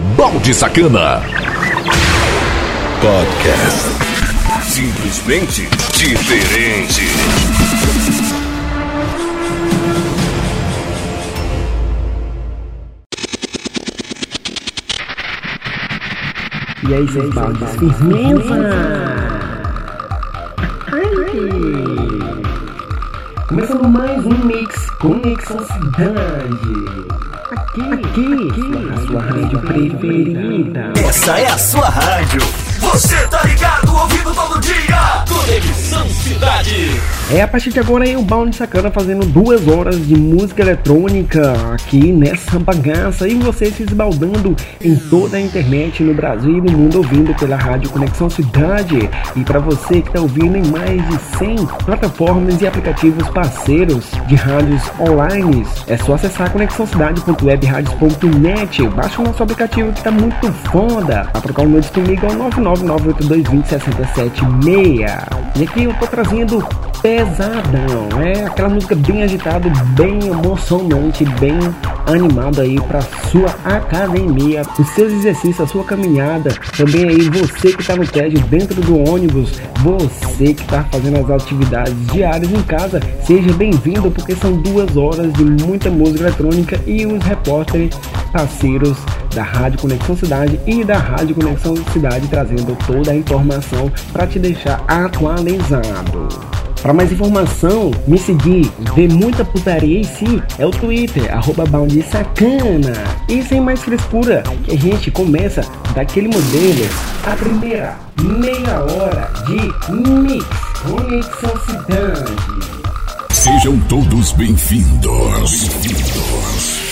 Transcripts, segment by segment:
Balde Sacana. Podcast. Simplesmente diferente. E aí, seus baldes, firmeza! Começando mais um Mix Conexão Cidade. Aqui, aqui, aqui, a sua rádio preferida. Essa é a sua rádio. Você tá ligado, ouvindo todo dia. Conexão Cidade. É, a partir de agora o Bound Sacana fazendo duas horas de música eletrônica aqui nessa bagaça e você se esbaldando em toda a internet no Brasil e no mundo ouvindo pela Rádio Conexão Cidade. E para você que está ouvindo em mais de 100 plataformas e aplicativos parceiros de rádios online, é só acessar conexãocidade.webradios.net. Baixa o nosso aplicativo que tá muito foda. Para trocar o nudes comigo é o 999822067 E aqui eu tô trazendo pesadão, é aquela música bem agitada, bem emocionante, bem animada aí para sua academia, os seus exercícios, a sua caminhada, também aí você que está no tédio dentro do ônibus, você que está fazendo as atividades diárias em casa, seja bem-vindo porque são duas horas de muita música eletrônica e os repórteres parceiros da Rádio Conexão Cidade e da Rádio Conexão Cidade trazendo toda a informação para te deixar atualizado. Para mais informação, me seguir, ver muita putaria e sim, é o Twitter, arroba Sacana. E sem mais frescura, que a gente começa daquele modelo, a primeira meia hora de Mix Conexão Cidade. Sejam todos bem-vindos. Bem-vindos.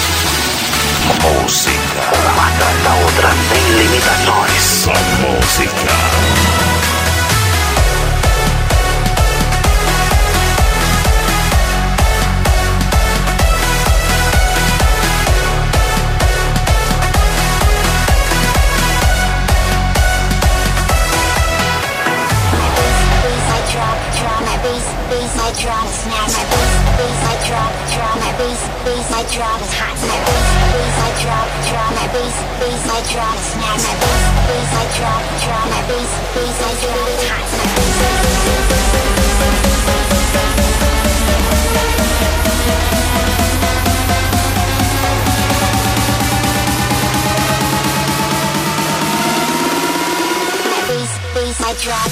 Música, uma atrás da outra, sem limitações. Só música. drop, snap my bass, bass I drop, is hot. My bass, bass I drop, drop my bass, bass I drop, snap my bass, bass I drop, drop my bass, bass I drop, is hot. My bass, bass I drop.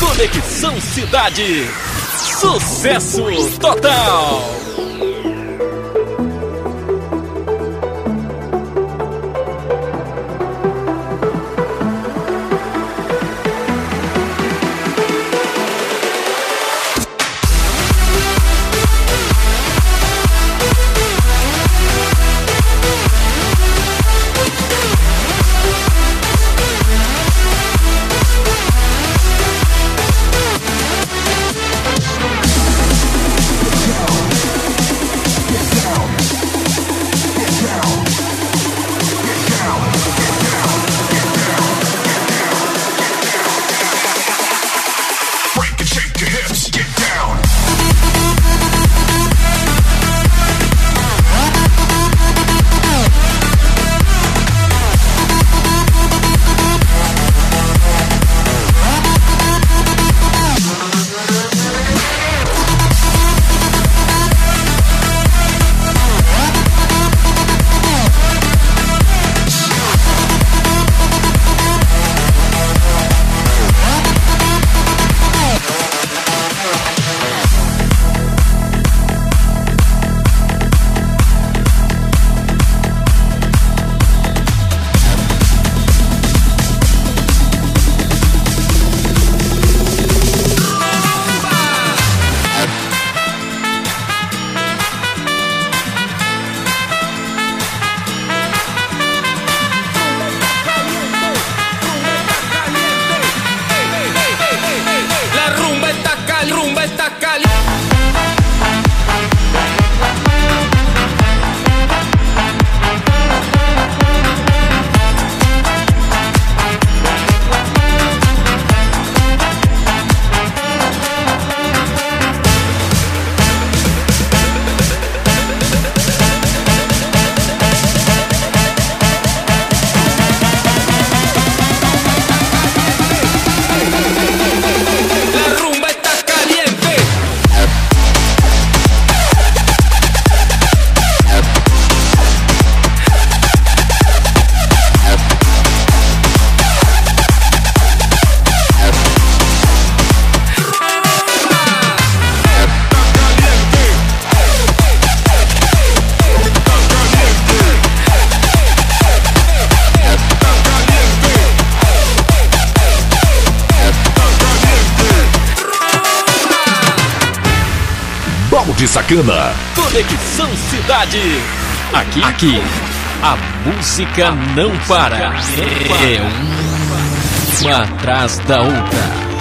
Conexão Cidade. Sucesso total. Sacana. Conexão Cidade. Aqui, aqui, a música não para. É uma atrás da outra.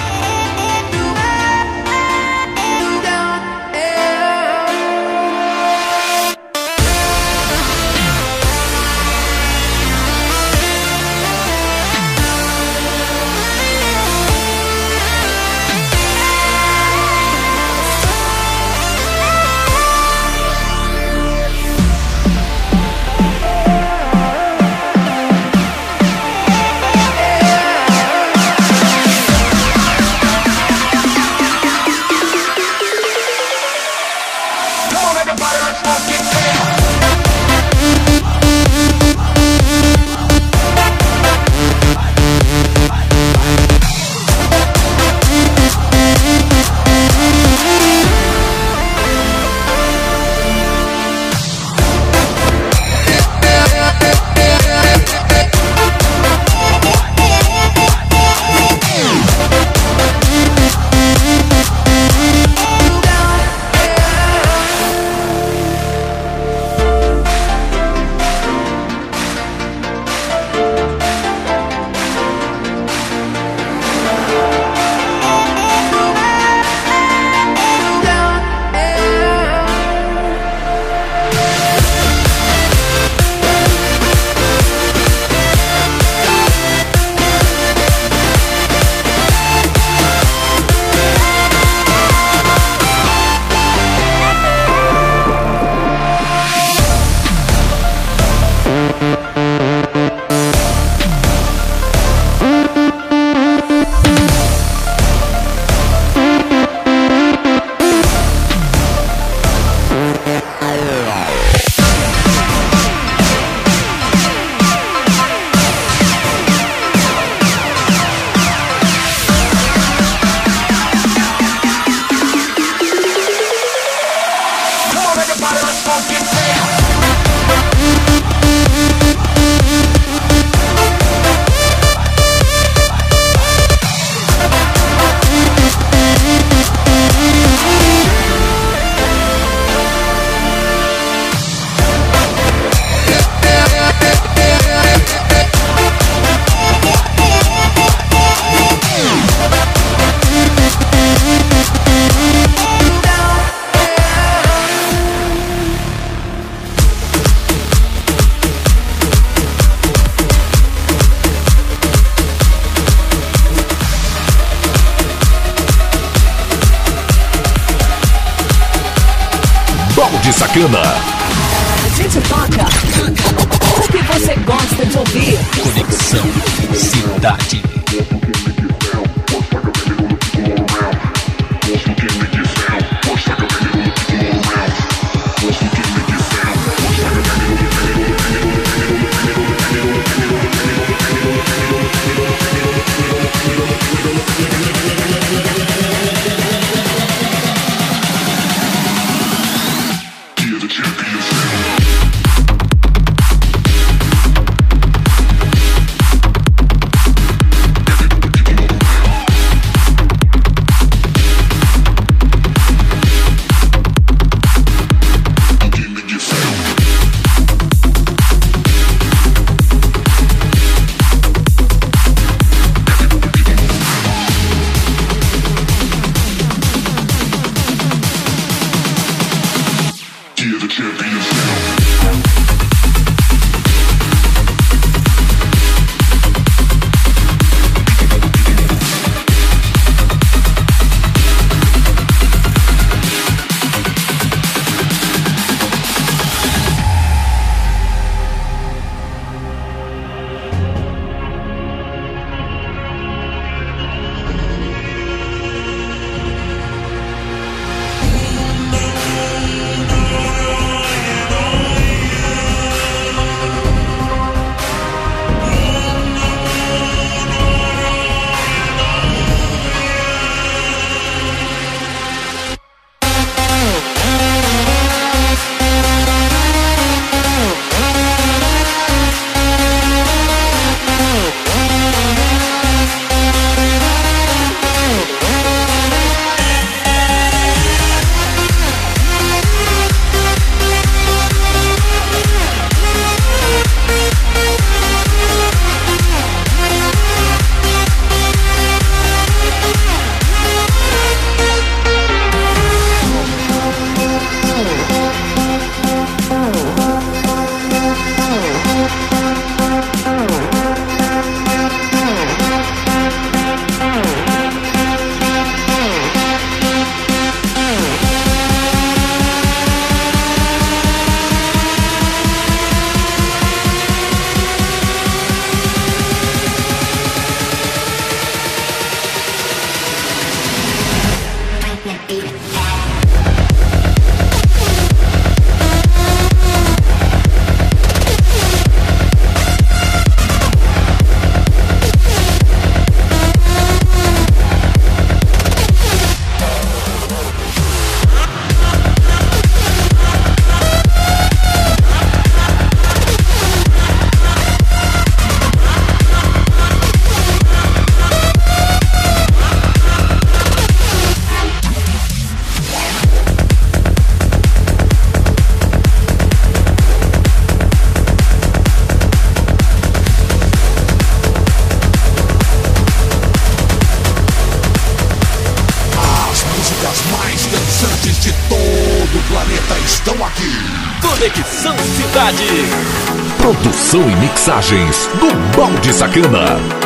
Mixagens do Balde Sacana.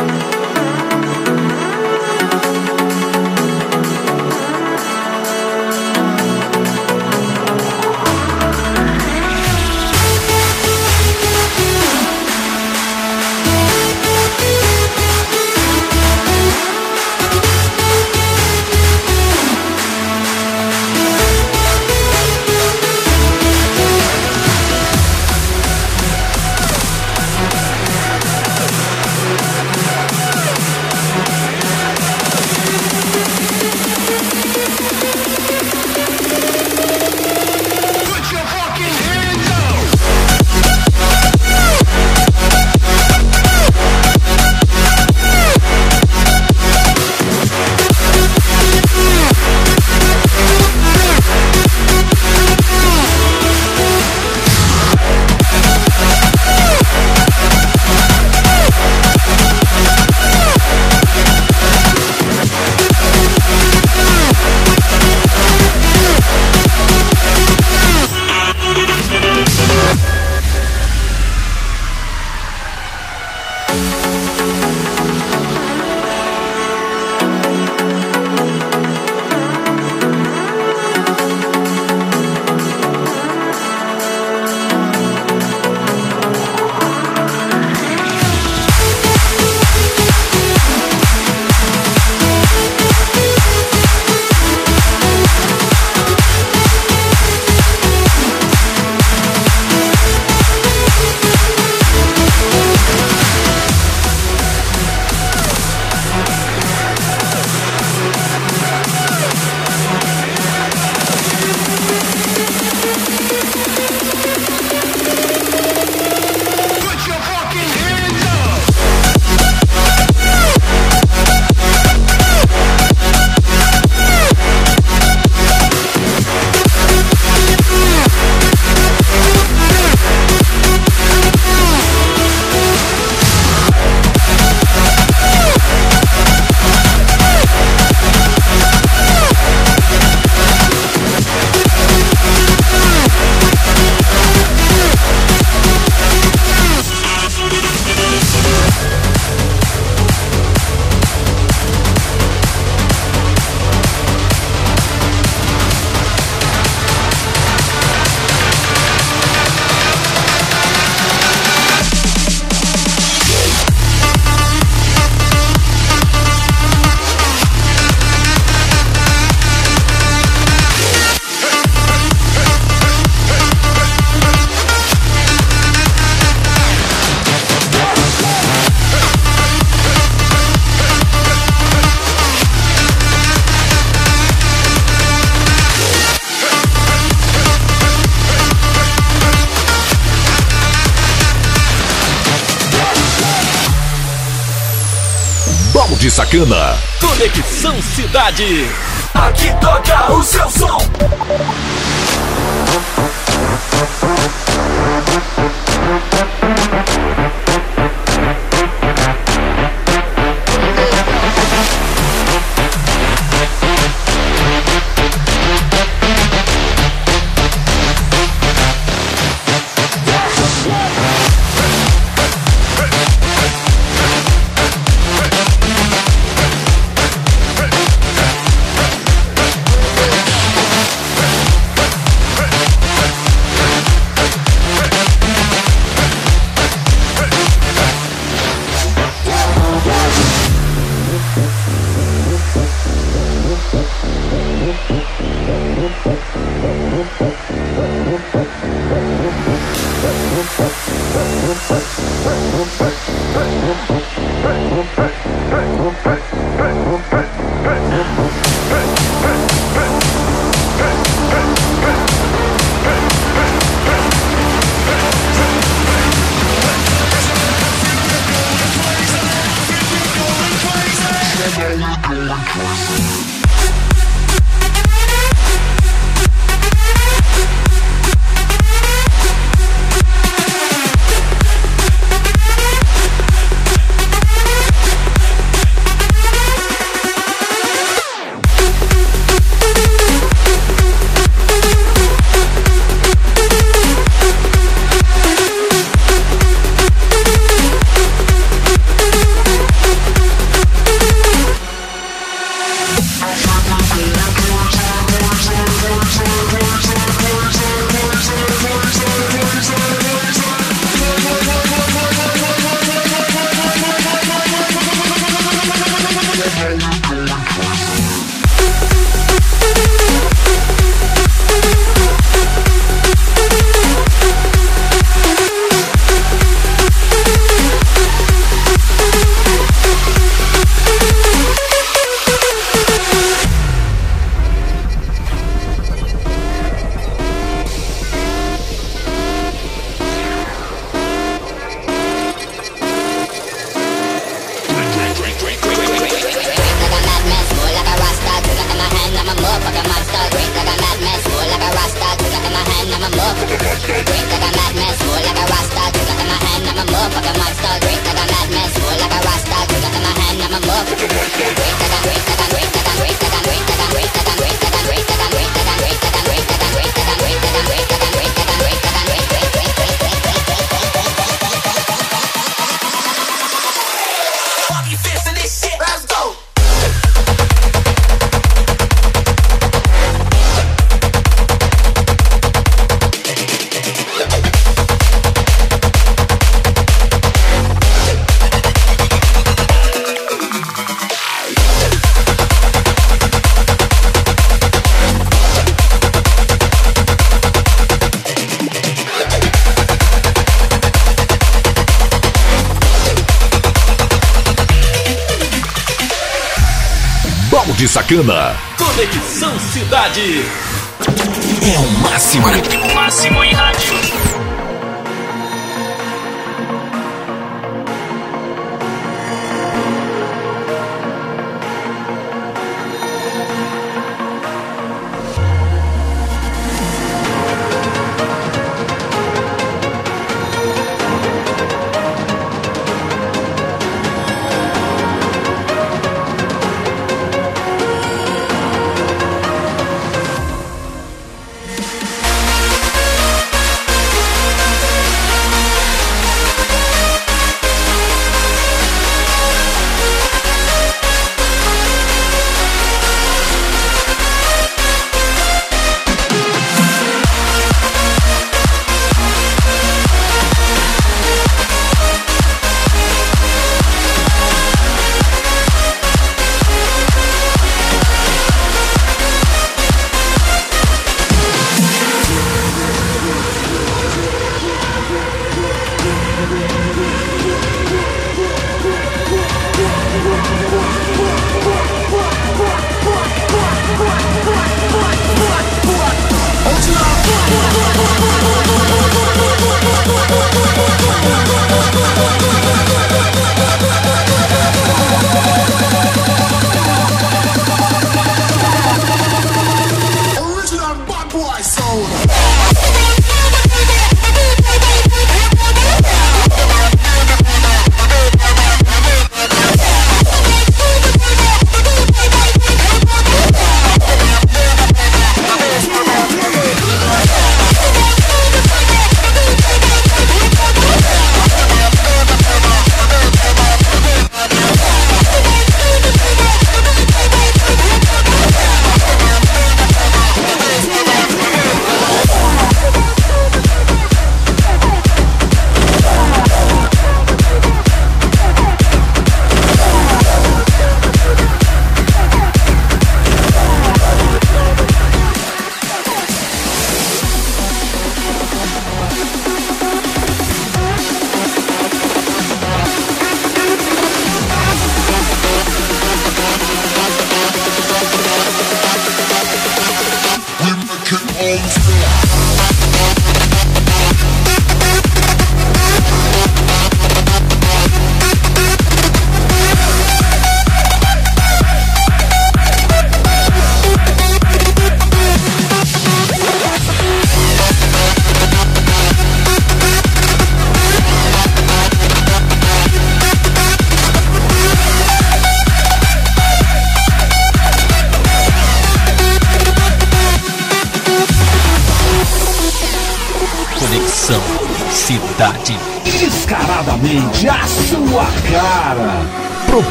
De Sacana. Conexão Cidade. Sacana. Conexão Cidade. É o máximo. O máximo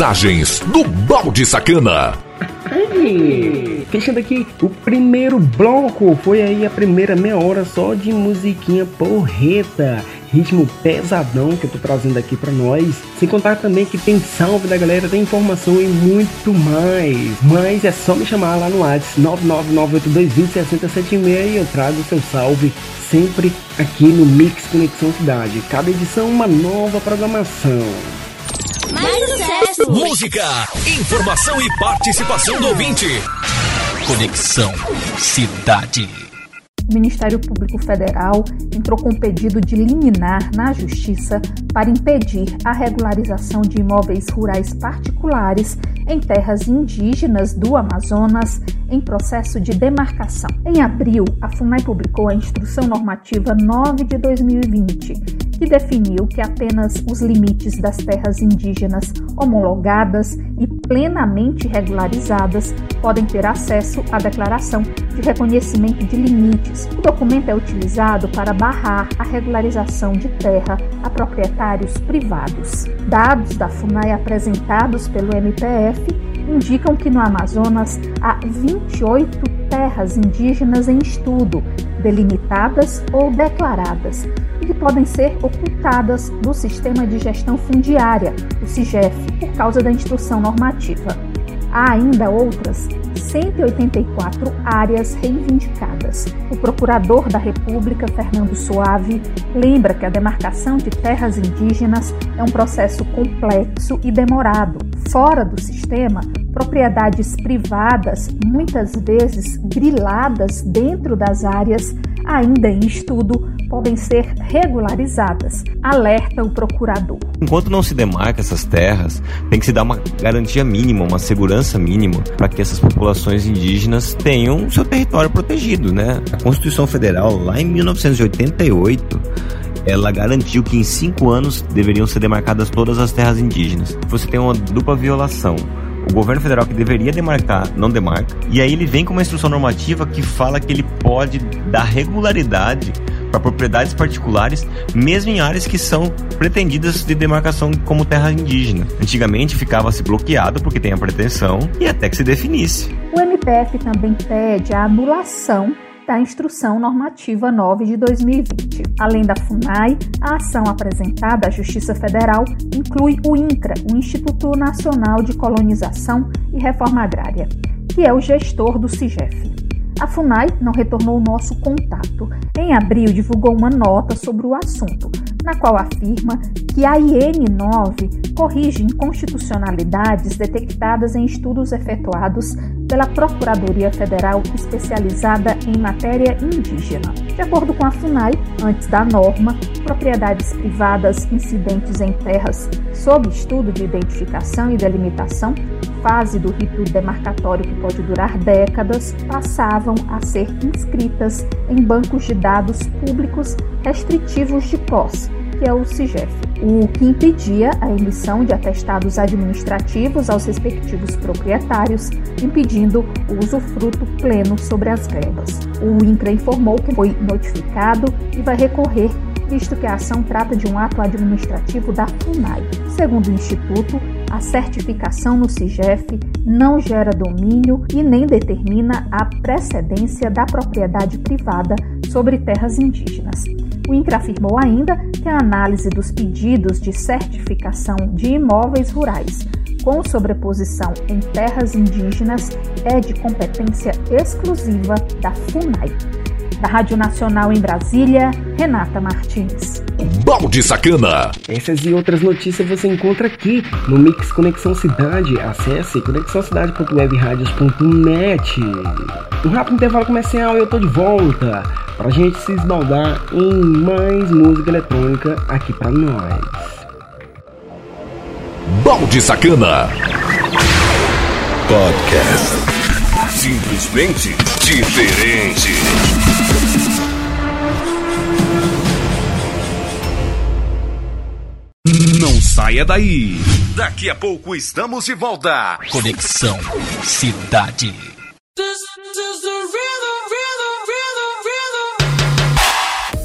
Mixagens do Balde Sacana. Aí, fechando aqui o primeiro bloco, foi aí a primeira meia hora só de musiquinha porreta, ritmo pesadão que eu tô trazendo aqui para nós. Sem contar também que tem salve da galera, tem informação e muito mais. Mas é só me chamar lá no WhatsApp 99982206076 e eu trago o seu salve sempre aqui no Mix Conexão Cidade. Cada edição uma nova programação. Mais! Música, informação e participação do ouvinte. Conexão Cidade. o Ministério Público Federal entrou com pedido de liminar na Justiça para impedir a regularização de imóveis rurais particulares em terras indígenas do Amazonas em processo de demarcação. Em abril, a FUNAI publicou a Instrução Normativa 9 de 2020, que definiu que apenas os limites das terras indígenas homologadas e plenamente regularizadas podem ter acesso à declaração de reconhecimento de limites. O documento é utilizado para barrar a regularização de terra a proprietários privados. Dados da FUNAI apresentados pelo MPF indicam que no Amazonas há 28 terras indígenas em estudo, delimitadas ou declaradas, e que podem ser ocultadas do Sistema de Gestão Fundiária, o SIGEF, por causa da instrução normativa. Há ainda outras 184 áreas reivindicadas. O procurador da República, Fernando Suave, lembra que a demarcação de terras indígenas é um processo complexo e demorado. Fora do sistema, propriedades privadas, muitas vezes griladas dentro das áreas, ainda em estudo, podem ser regularizadas, alerta o procurador. Enquanto não se demarca essas terras, tem que se dar uma garantia mínima, uma segurança mínima para que essas populações indígenas tenham seu território protegido, né? A Constituição Federal, lá em 1988, ela garantiu que em cinco anos deveriam ser demarcadas todas as terras indígenas. Você tem uma dupla violação o governo federal que deveria demarcar não demarca. E aí ele vem com uma instrução normativa que fala que ele pode dar regularidade para propriedades particulares, mesmo em áreas que são pretendidas de demarcação como terra indígena. Antigamente ficava-se bloqueado porque tem a pretensão e até que se definisse. O MPF também pede a anulação da Instrução Normativa 9 de 2020. Além da FUNAI, a ação apresentada à Justiça Federal inclui o INCRA, o Instituto Nacional de Colonização e Reforma Agrária, que é o gestor do CIGEF. A FUNAI não retornou o nosso contato. Em abril, divulgou uma nota sobre o assunto, na qual afirma que a IN9 corrige inconstitucionalidades detectadas em estudos efetuados pela Procuradoria Federal especializada em matéria indígena. De acordo com a FUNAI, antes da norma, propriedades privadas incidentes em terras sob estudo de identificação e delimitação, fase do rito demarcatório que pode durar décadas, passavam a ser inscritas em bancos de dados públicos restritivos de posse que é o CIGEF, o que impedia a emissão de atestados administrativos aos respectivos proprietários, impedindo o usufruto pleno sobre as verbas. O INCRA informou que foi notificado e vai recorrer visto que a ação trata de um ato administrativo da FUNAI. Segundo o Instituto, a certificação no CIGEF não gera domínio e nem determina a precedência da propriedade privada sobre terras indígenas. O INCRA afirmou ainda que a análise dos pedidos de certificação de imóveis rurais com sobreposição em terras indígenas é de competência exclusiva da FUNAI. Da Rádio Nacional em Brasília, Renata Martins. Balde Sacana. Essas e outras notícias você encontra aqui no Mix Conexão Cidade. Acesse conexãocidade.webradios.net. Um rápido intervalo comercial e eu tô de volta pra gente se esbaldar em mais música eletrônica aqui pra nós. Balde Sacana. Podcast. Simplesmente diferente. Não saia daí. Daqui a pouco estamos de volta. Conexão Cidade.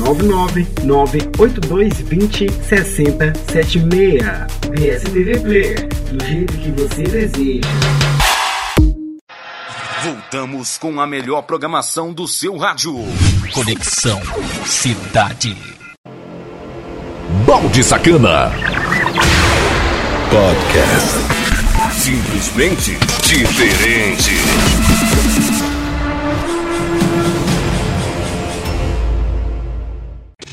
9998220 6076. PSTV Player, do jeito que você deseja. Voltamos com a melhor programação do seu rádio. Conexão Cidade. Balde Sacana. Podcast. Simplesmente diferente.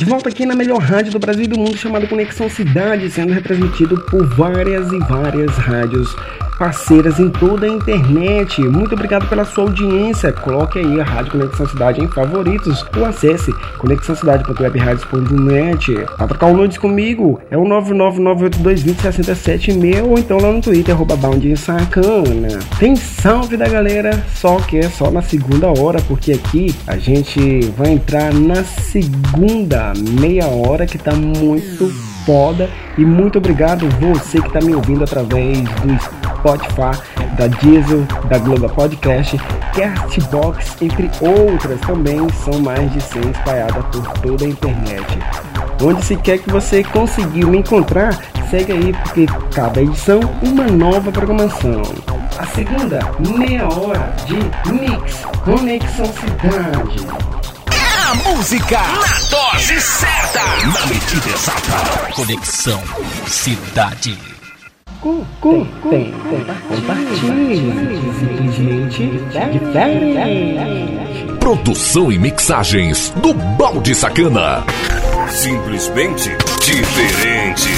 De volta aqui na melhor rádio do Brasil e do mundo, chamada Conexão Cidade, sendo retransmitido por várias e várias rádios parceiras em toda a internet. Muito obrigado pela sua audiência. Coloque aí a Rádio Conexão Cidade em favoritos ou acesse conexãocidade.webradios.net. Para trocar o nudes comigo é o 99982206076 ou então lá no Twitter, arroba Sacana. Tem salve da galera, só que é só na segunda hora, porque aqui a gente vai entrar na segunda meia hora que tá muito foda. E muito obrigado você que está me ouvindo através do Spotify, da Diesel, da Globo Podcast, Castbox, entre outras também são mais de 100 espalhadas por toda a internet. Onde se quer que você conseguiu me encontrar, segue aí porque cada edição uma nova programação. A segunda meia hora de Mix Conexão Cidade. A música na dose certa, na medida exata. Conexão Cidade. Tem, tem, compartilhe, simplesmente diferente. Produção e mixagens do Balde Sacana. Simplesmente diferente.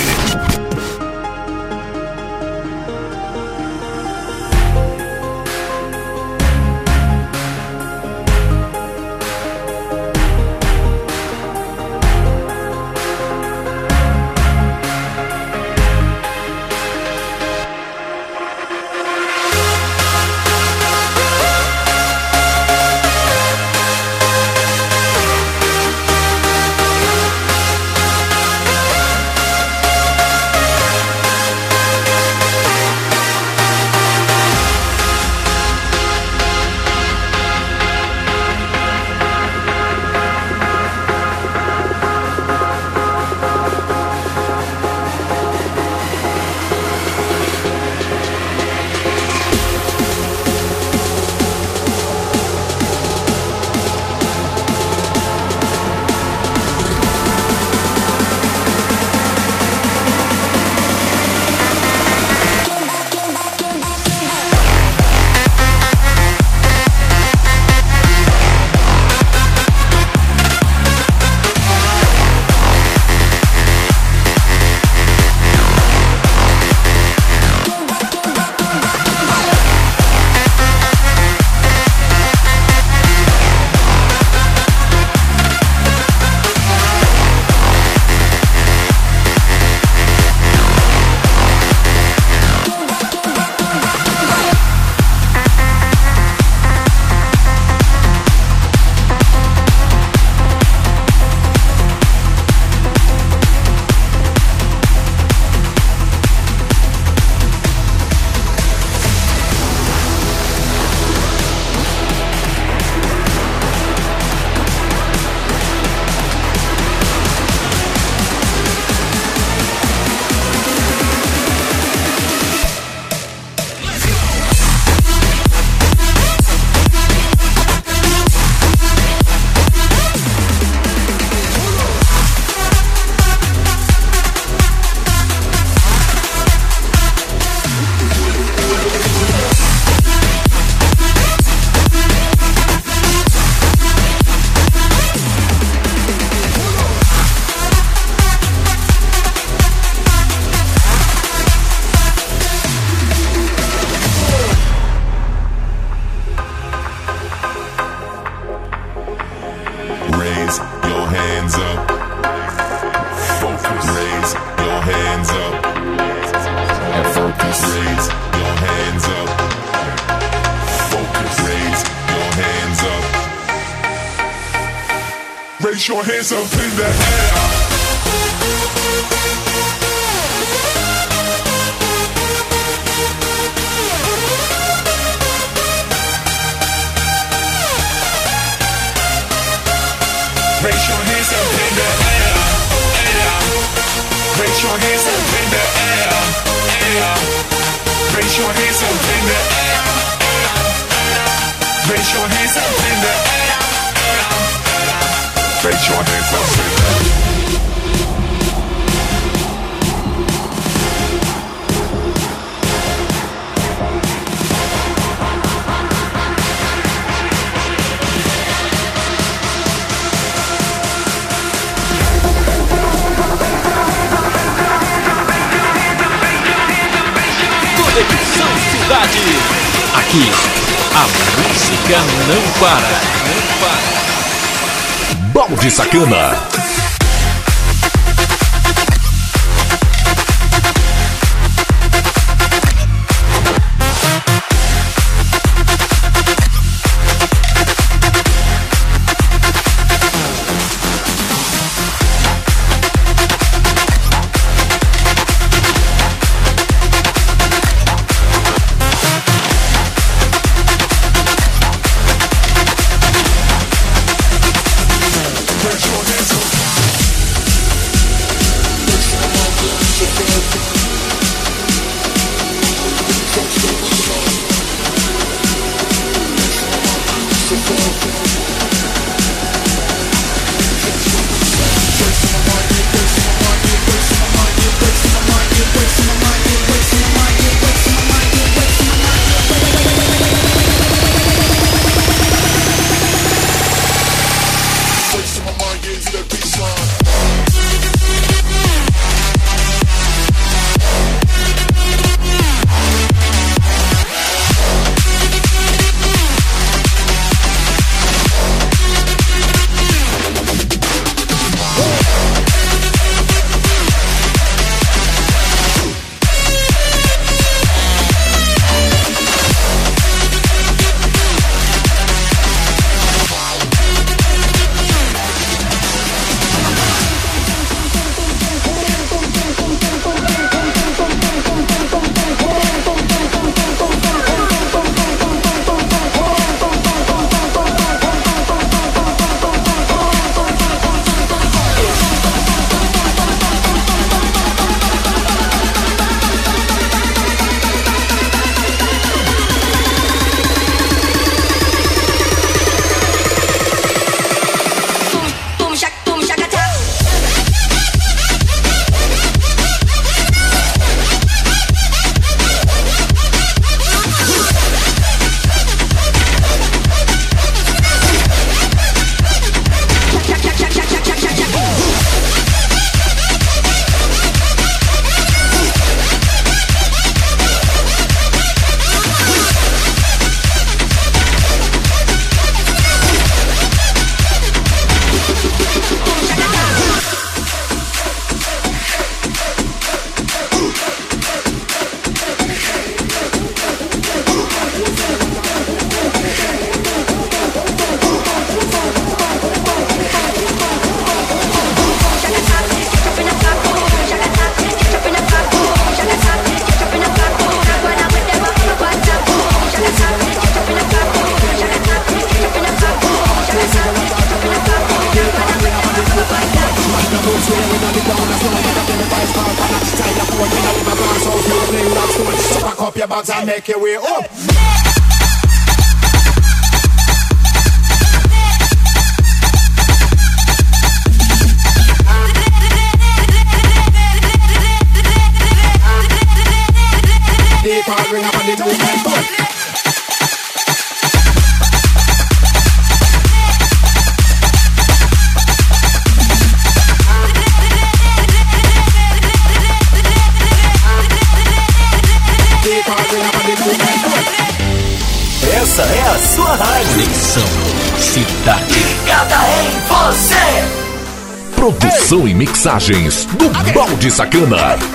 Balde Sacana.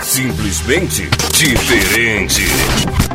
Simplesmente diferente.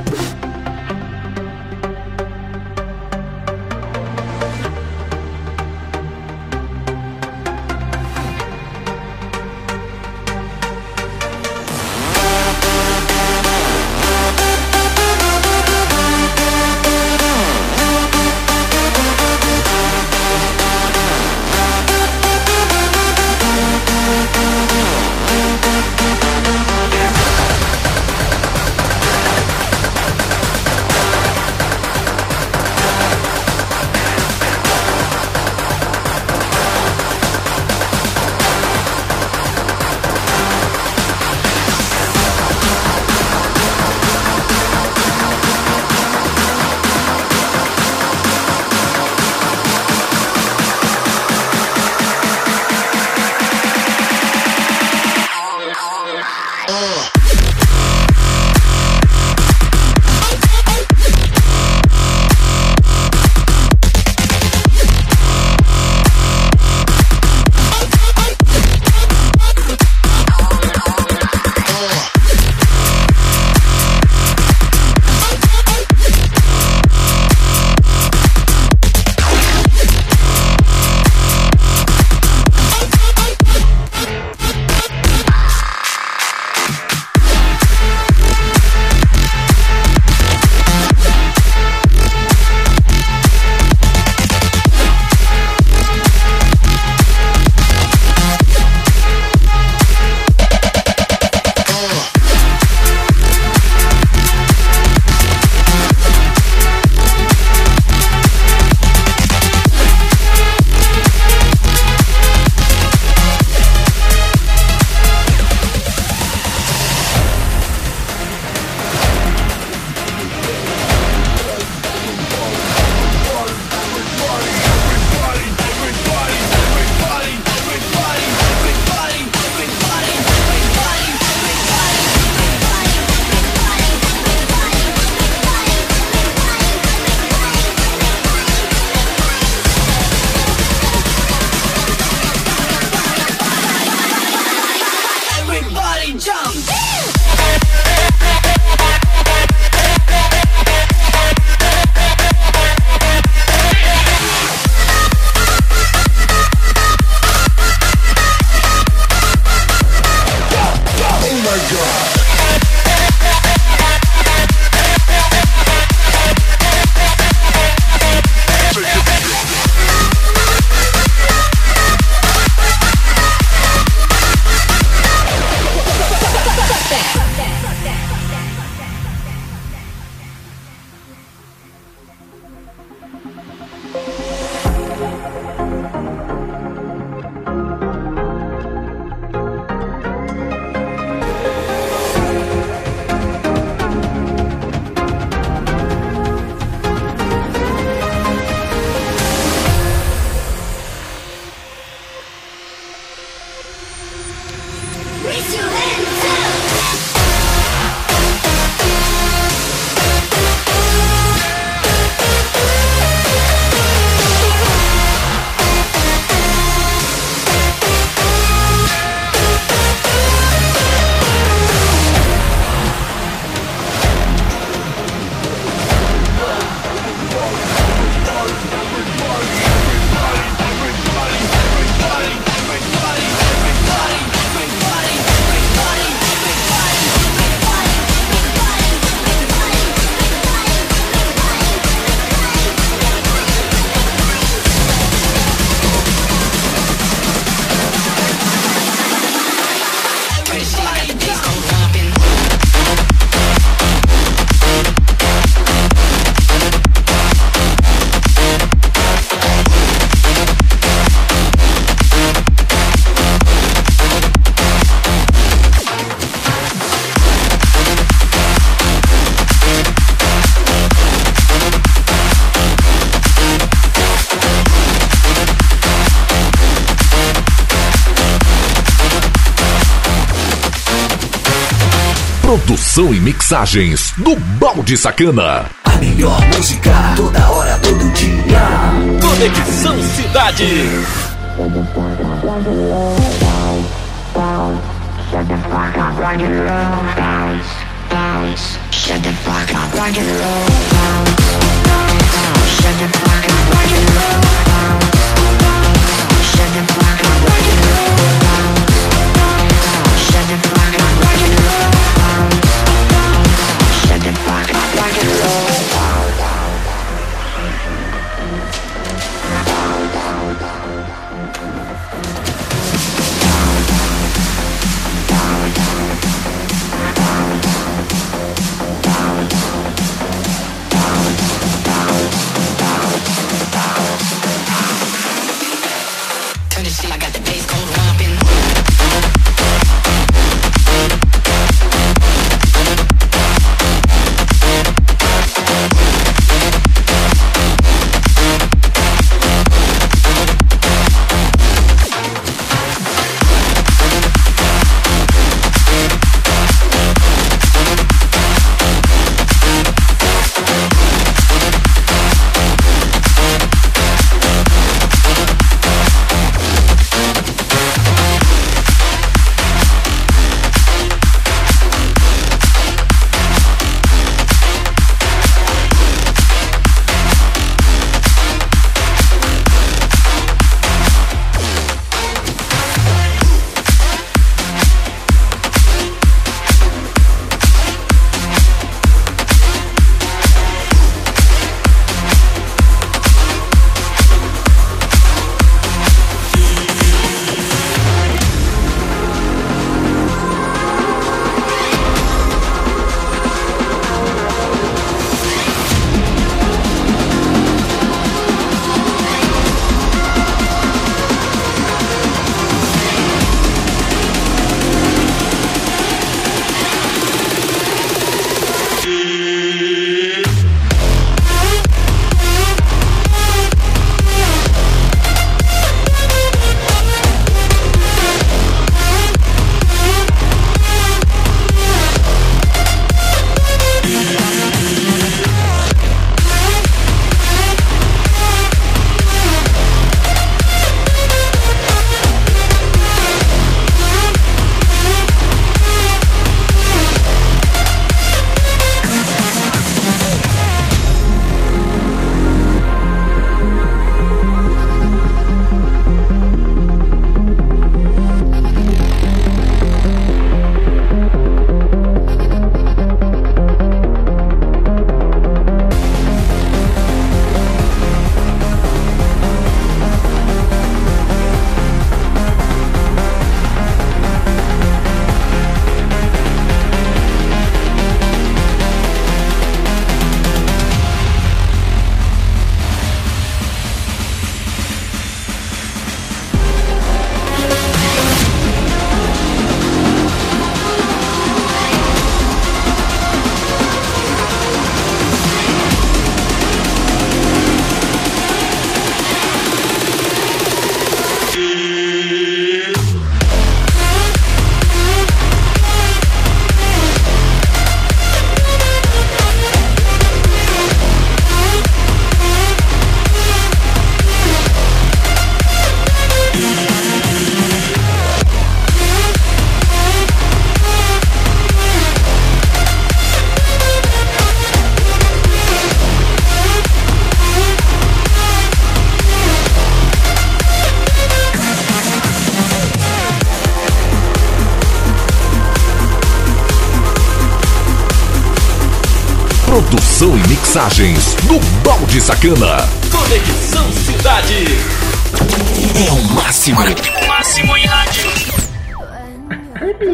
Produção e mixagens do Balde Sacana. A melhor música, toda hora, todo dia. Conexão Cidade. rock and roll, bounce, bounce. Shut the fuck up, Mixagens do Balde Sacana. Conexão Cidade. É o máximo. Máximo em rádio.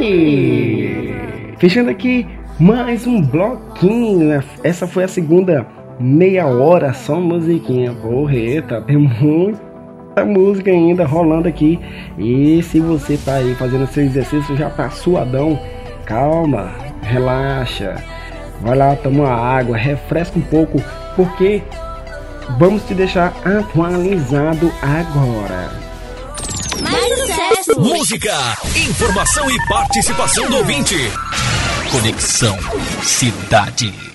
E fechando aqui mais um bloquinho. né? Essa foi a segunda meia hora só musiquinha. Porreta, tem muita música ainda rolando aqui. E se você tá aí fazendo seu exercício já tá suadão, calma, relaxa. Vai lá tomar água, refresca um pouco, porque vamos te deixar atualizado agora. Mais sucesso! Música, informação e participação do ouvinte. Conexão Cidade.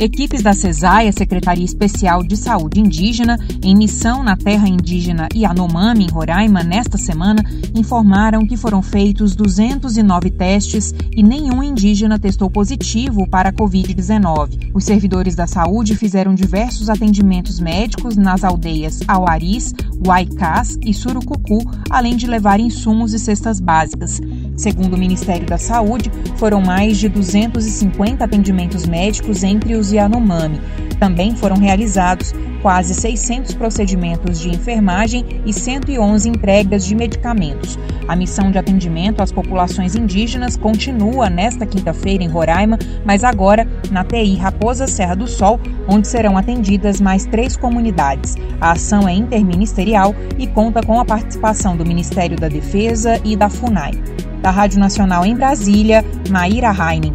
Equipes da CESAI, a Secretaria Especial de Saúde Indígena, em missão na terra indígena Yanomami, em Roraima, nesta semana, informaram que foram feitos 209 testes e nenhum indígena testou positivo para a Covid-19. Os servidores da saúde fizeram diversos atendimentos médicos nas aldeias Auaris, Huaycás e Surucucu, além de levar insumos e cestas básicas. Segundo o Ministério da Saúde, foram mais de 250 atendimentos médicos entre os Yanomami. Também foram realizados quase 600 procedimentos de enfermagem e 111 entregas de medicamentos. A missão de atendimento às populações indígenas continua nesta quinta-feira em Roraima, mas agora na TI Raposa Serra do Sol, onde serão atendidas mais três comunidades. A ação é interministerial e conta com a participação do Ministério da Defesa e da FUNAI. Da Rádio Nacional em Brasília, Maíra Heinen.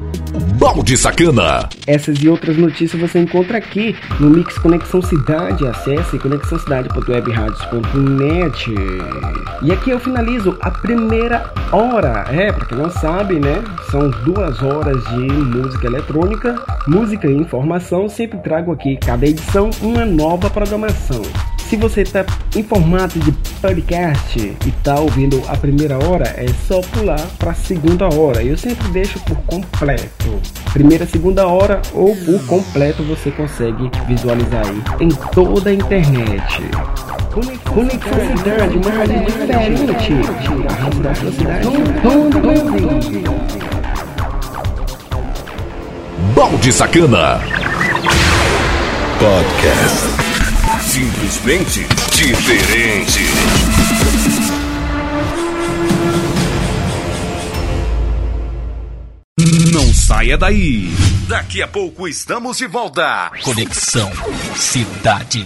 Balde Sacana. Essas e outras notícias você encontra aqui no Mix Conexão Cidade. Acesse conexãocidade.webradios.net. E aqui eu finalizo a primeira hora. É, para quem não sabe, né? São duas horas de música eletrônica, música e informação. Sempre trago aqui, cada edição, uma nova programação. Se você está em formato de podcast e está ouvindo a primeira hora, é só pular para a segunda hora. Eu sempre deixo por completo. Primeira, segunda hora ou por completo você consegue visualizar aí em toda a internet. Conexão Cidade, uma rádio diferente. A da sua cidade, todo. Balde Sacana. Podcast. Simplesmente diferente. Não saia daí. Daqui a pouco estamos de volta. Conexão Cidade.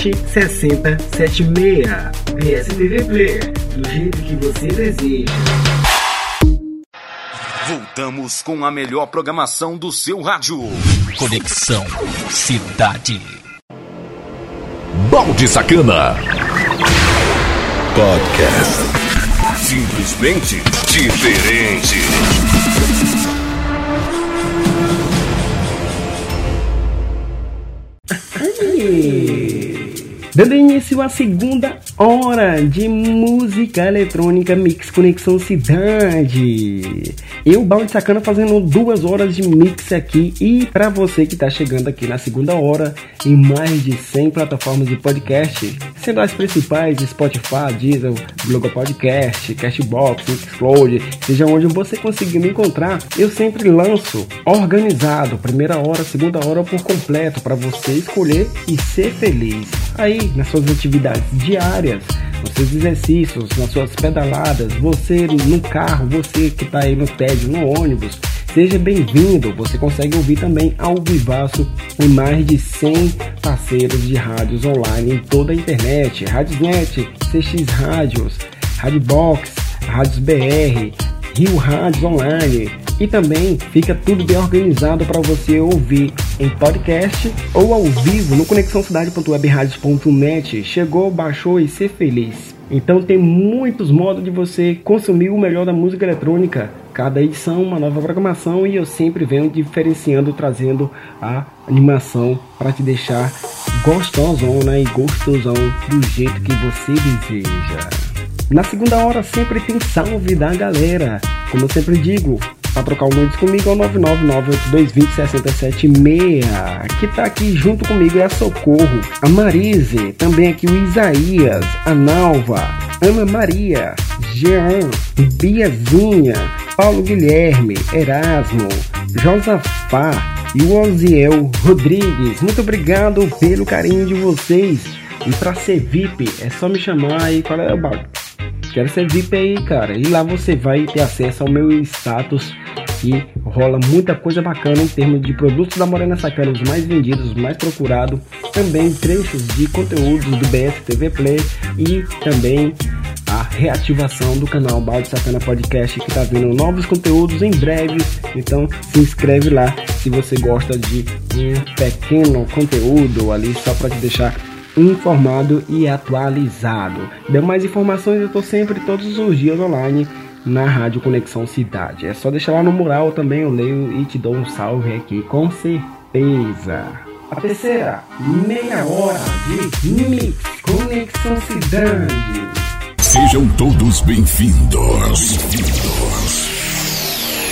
6076. PSTV Player, do jeito que você deseja. Voltamos com a melhor programação do seu rádio. Conexão Cidade. Balde Sacana. Podcast. Simplesmente diferente. Dando início à segunda hora de música eletrônica Mix Conexão Cidade. Eu, Balde Sacana, fazendo duas horas de mix aqui. E para você que está chegando aqui na segunda hora, em mais de 100 plataformas de podcast, sendo as principais Spotify, Diesel, Google Podcast, Cashbox, Mixcloud, seja onde você conseguir me encontrar, eu sempre lanço organizado, primeira hora, segunda hora por completo, para você escolher e ser feliz. Aí, nas suas atividades diárias, nos seus exercícios, nas suas pedaladas, você no carro, você que está aí no tédio, no ônibus, seja bem-vindo. Você consegue ouvir também ao vivaço em mais de 100 parceiros de rádios online em toda a internet, Radiosnet, CX Rádios, Radiobox, Rádios BR, Rio Rádios Online e também fica tudo bem organizado para você ouvir em podcast ou ao vivo no conexãocidade.webradios.net. Chegou, baixou e ser feliz. Então tem muitos modos de você consumir o melhor da música eletrônica. Cada edição uma nova programação e eu sempre venho diferenciando, trazendo a animação para te deixar gostosona e gostosão do jeito que você deseja. Na segunda hora sempre tem salve da galera. Como eu sempre digo, para trocar o nudes comigo é o 99982206776. Que tá aqui junto comigo é a Socorro, a Marise, também aqui o Isaías, a Nalva, Ana Maria, Jean, Biazinha, Paulo Guilherme, Erasmo, Josafá e o Oziel Rodrigues. Muito obrigado pelo carinho de vocês. E para ser VIP é só me chamar aí, qual é o? Quero ser VIP aí, cara. E lá você vai ter acesso ao meu status e rola muita coisa bacana em termos de produtos da Morena Sacana, os mais vendidos, os mais procurados. Também trechos de conteúdos do BS TV Play e também a reativação do canal Balde Sacana Podcast que está vindo novos conteúdos em breve. Então se inscreve lá se você gosta de um pequeno conteúdo ali só para te deixar informado e atualizado. Deu mais informações, eu estou sempre todos os dias online na Rádio Conexão Cidade. É só deixar lá no mural também, eu leio e te dou um salve aqui, com certeza. A terceira, meia hora de mix Conexão Cidade. Sejam todos bem-vindos. Bem-vindos.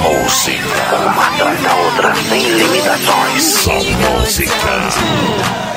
Música, uma atrás da outra, sem limitações. Só música.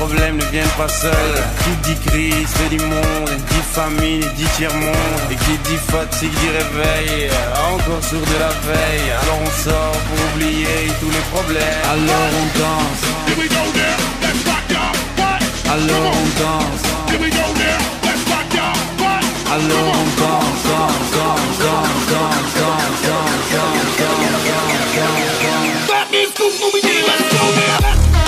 problèmes ne viennent pas seuls. Qui dit crise fait du monde, dit famine dit tiers-monde. Et qui dit fatigue dit réveil, encore sur de la veille. Alors on sort pour oublier tous les problèmes. Alors on danse. Alors on danse. Alors on danse, danse, danse, danse, danse, danse, danse, danse, danse,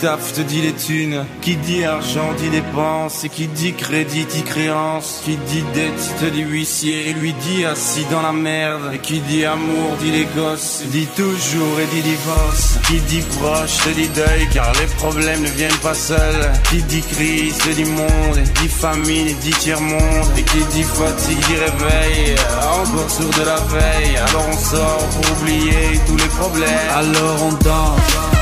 taf te dit les thunes. Qui dit argent dit dépense. Et qui dit crédit dit créance. Qui dit dette te dit huissier. Et lui dit assis dans la merde. Et qui dit amour dit les gosses. Dit toujours et dit divorce. Qui dit proche te dit deuil car les problèmes ne viennent pas seuls. Qui dit crise te dit monde. Et dit famine dit tiers-monde. Et qui dit fatigue dit réveil. Encore sourd de la veille. Alors on sort pour oublier tous les problèmes. Alors on danse.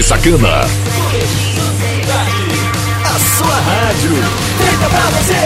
Cidade Sacana. A sua rádio. Feita pra você.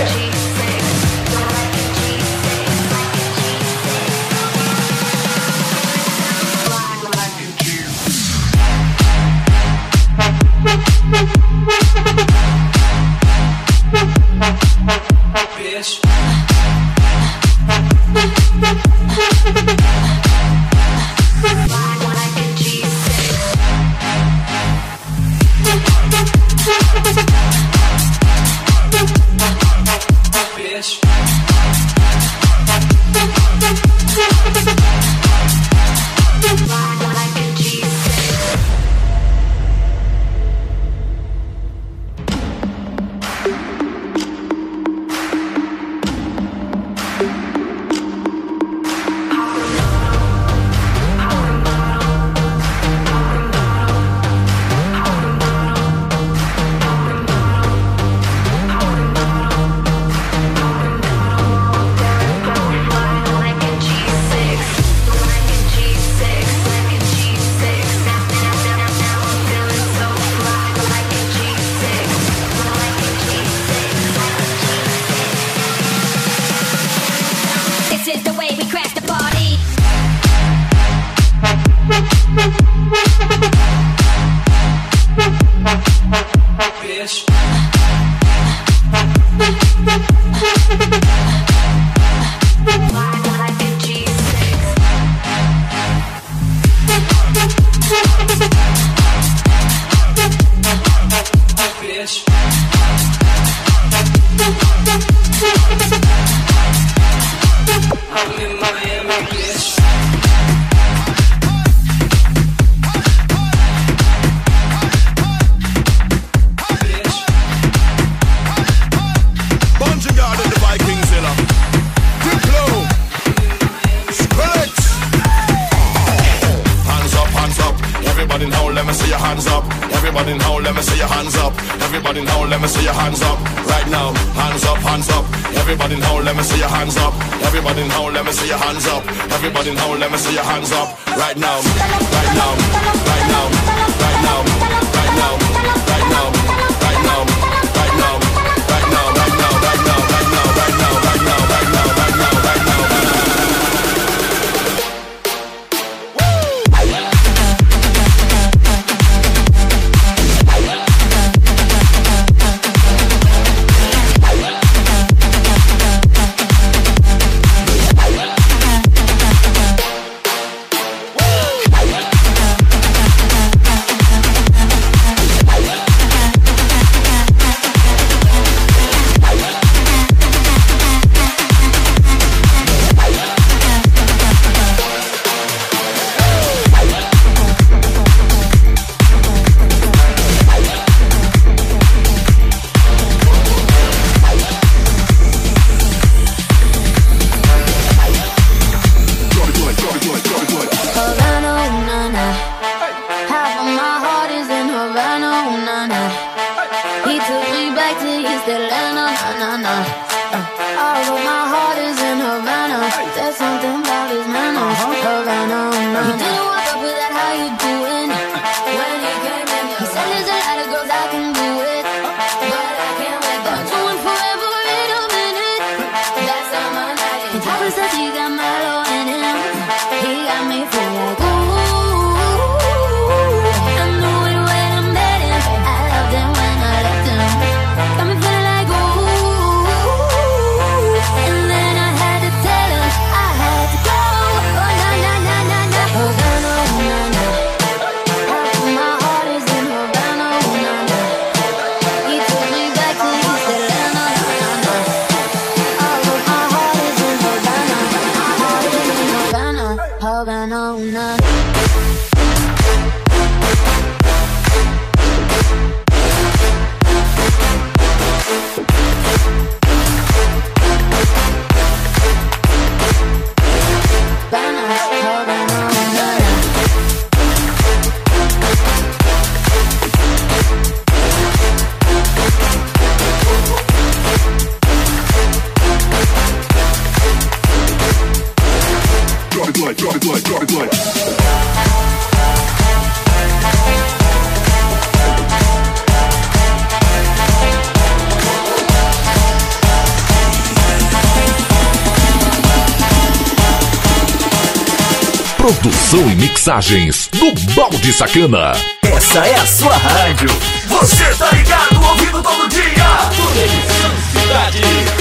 mensagens do Balde Sacana. Essa é a sua rádio. Você tá ligado, ouvindo todo dia. Conexão Cidade.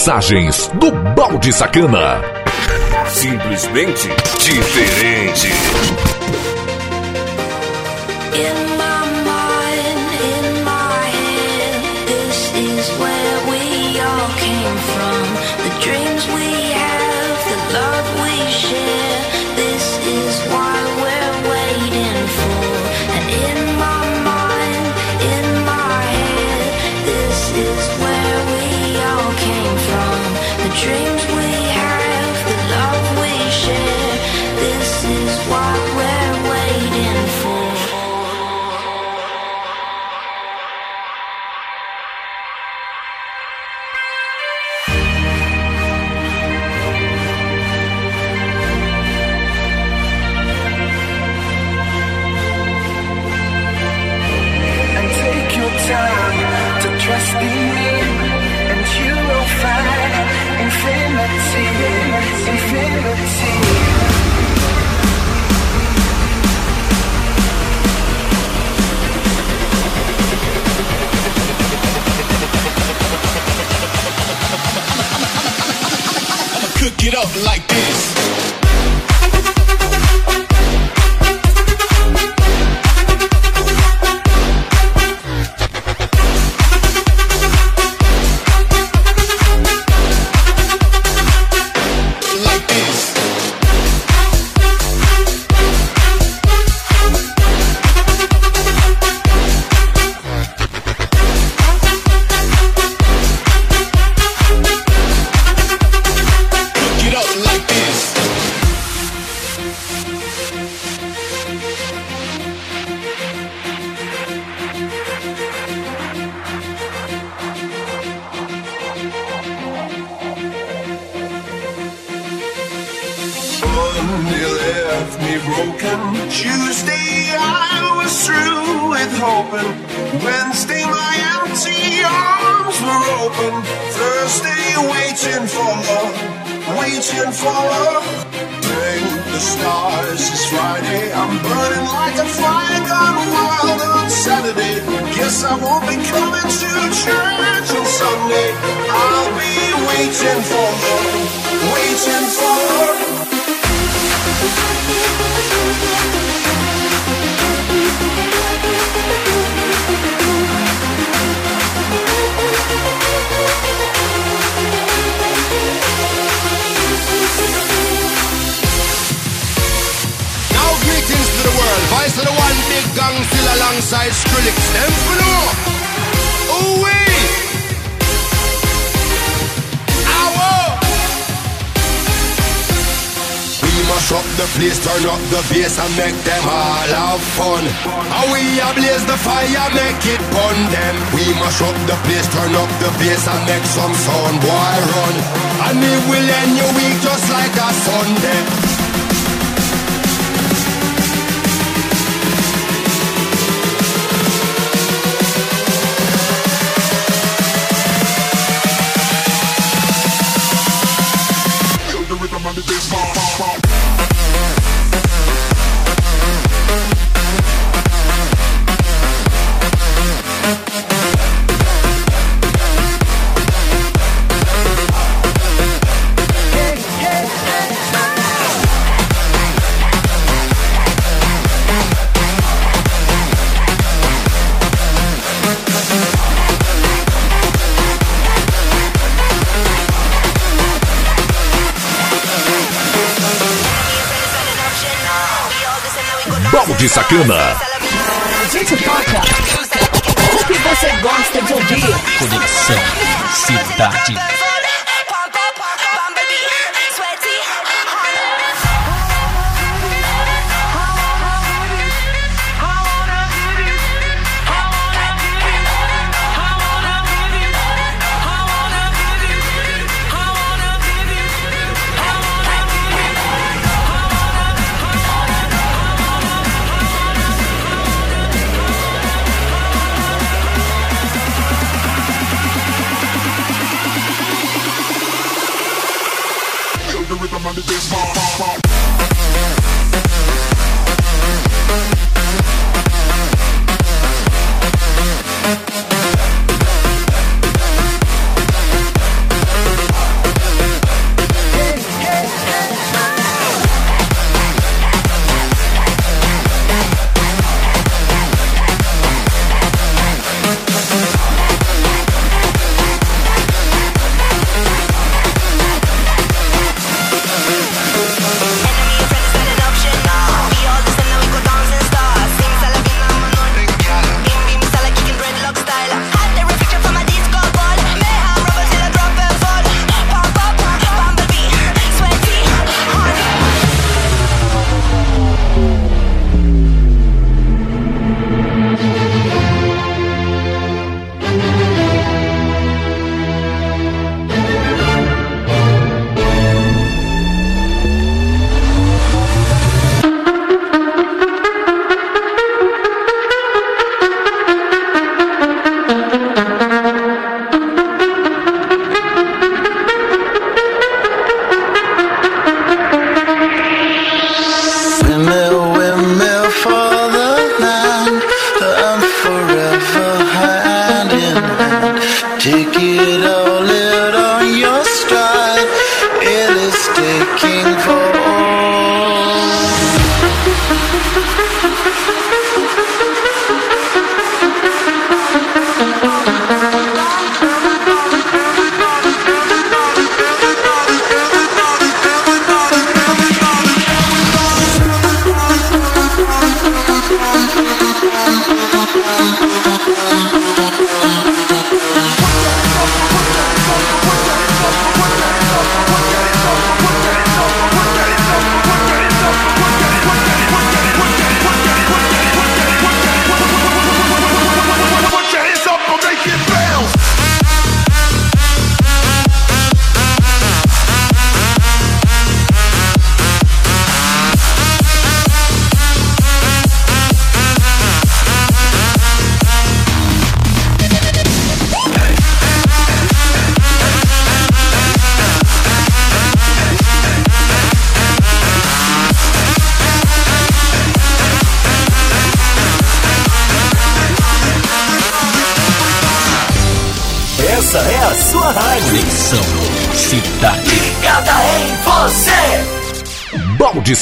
mixagens do Balde Sacana. Simplesmente diferente. Coming to church on Sunday. I'll be waiting for love, waiting for love. Big gang still alongside Skrillex. Them for. Ooh wee. Ow. We mash up the place, turn up the bass and make them all have fun. And we ablaze the fire, make it fun them. We mash up the place, turn up the bass and make some sound, boy run. And it will end your week just like a Sunday. Balde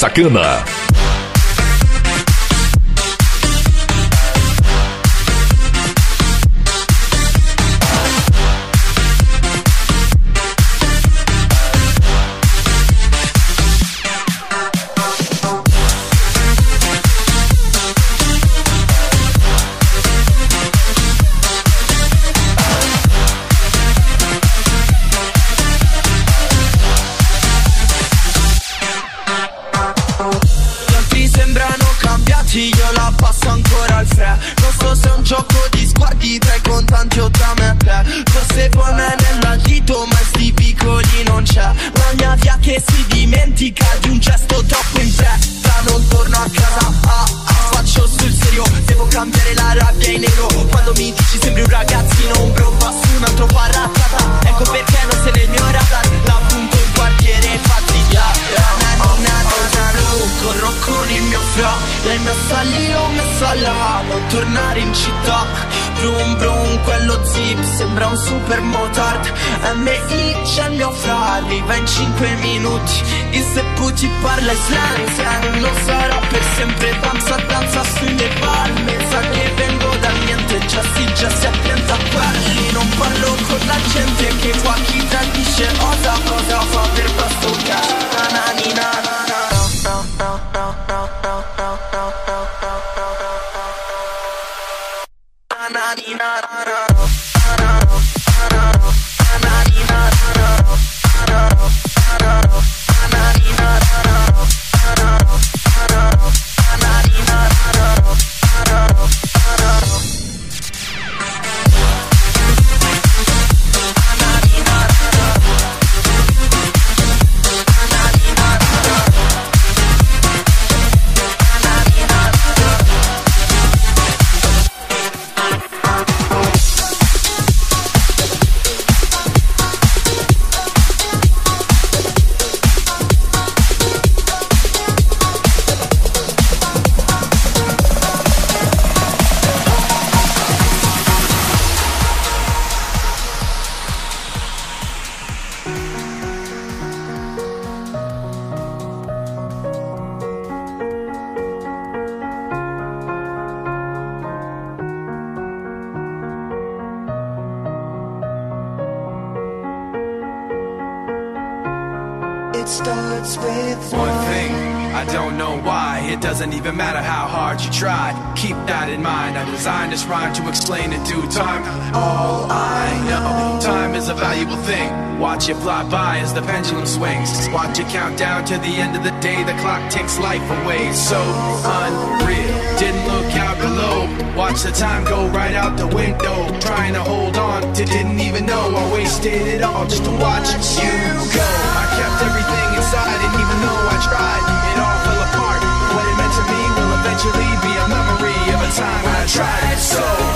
Sacana. tried. Keep that in mind. I designed this rhyme to explain in due time. All I know, time is a valuable thing. Watch it fly by as the pendulum swings. Watch it count down to the end of the day. The clock ticks life away. So unreal. Didn't look out below. Watch the time go right out the window. Trying to hold on to didn't even know. I wasted it all just to watch you go. I kept everything inside, and even though I tried. Balde Sacana.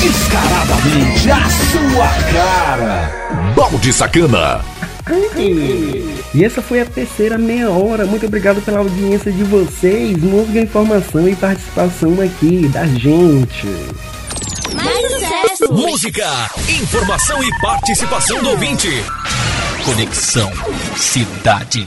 Descaradamente a sua cara. Balde Sacana. E essa foi a terceira meia hora. Muito obrigado pela audiência de vocês. Música, informação e participação aqui da gente. Mais sucesso! Música, informação e participação do ouvinte. Conexão Cidade.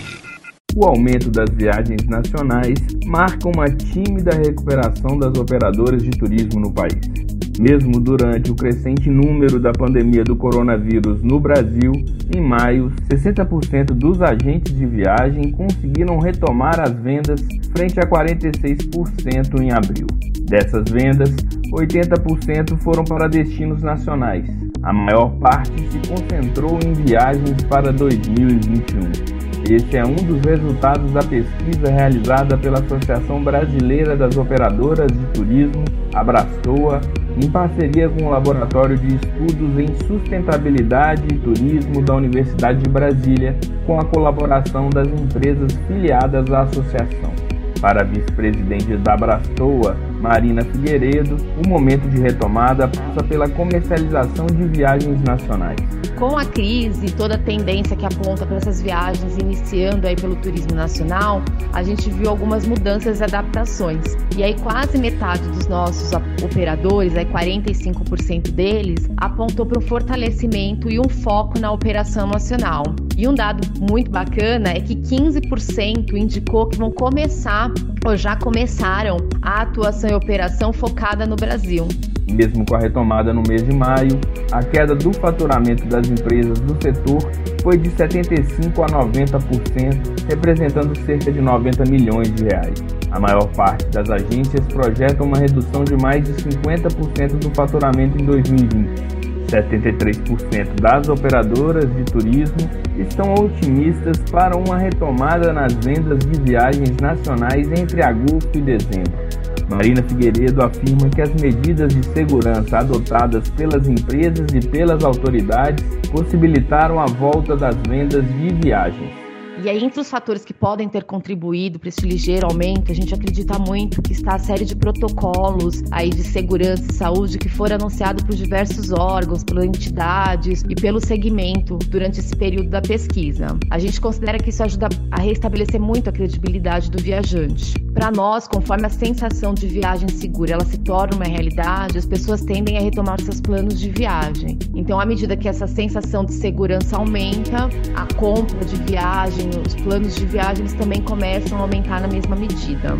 O aumento das viagens nacionais marca uma tímida recuperação das operadoras de turismo no país. Mesmo durante o crescente número da pandemia do coronavírus no Brasil, em maio, 60% dos agentes de viagem conseguiram retomar as vendas frente a 46% em abril. Dessas vendas, 80% foram para destinos nacionais. A maior parte se concentrou em viagens para 2021. Esse é um dos resultados da pesquisa realizada pela Associação Brasileira das Operadoras de Turismo, Abraçoa, em parceria com o Laboratório de Estudos em Sustentabilidade e Turismo da Universidade de Brasília, com a colaboração das empresas filiadas à associação. Para a vice-presidente da Abraçoa, Marina Figueiredo, o momento de retomada passa pela comercialização de viagens nacionais. Com a crise, toda a tendência que aponta para essas viagens iniciando aí pelo turismo nacional, a gente viu algumas mudanças e adaptações. E aí quase metade dos nossos operadores, aí 45% deles, apontou para um fortalecimento e um foco na operação nacional. E um dado muito bacana é que 15% indicou que vão começar ou já começaram a atuação e operação focada no Brasil. Mesmo com a retomada no mês de maio, a queda do faturamento das empresas do setor foi de 75% a 90%, representando cerca de 90 milhões de reais. A maior parte das agências projeta uma redução de mais de 50% do faturamento em 2020. 73% das operadoras de turismo estão otimistas para uma retomada nas vendas de viagens nacionais entre agosto e dezembro. Marina Figueiredo afirma que as medidas de segurança adotadas pelas empresas e pelas autoridades possibilitaram a volta das vendas de viagens. E aí, entre os fatores que podem ter contribuído para esse ligeiro aumento, a gente acredita muito que está a série de protocolos aí de segurança e saúde que foram anunciados por diversos órgãos, pelas entidades e pelo segmento durante esse período da pesquisa. A gente considera que isso ajuda a restabelecer muito a credibilidade do viajante. Para nós, conforme a sensação de viagem segura ela se torna uma realidade, as pessoas tendem a retomar seus planos de viagem. Então, à medida que essa sensação de segurança aumenta, a compra de viagem os planos de viagens também começam a aumentar na mesma medida.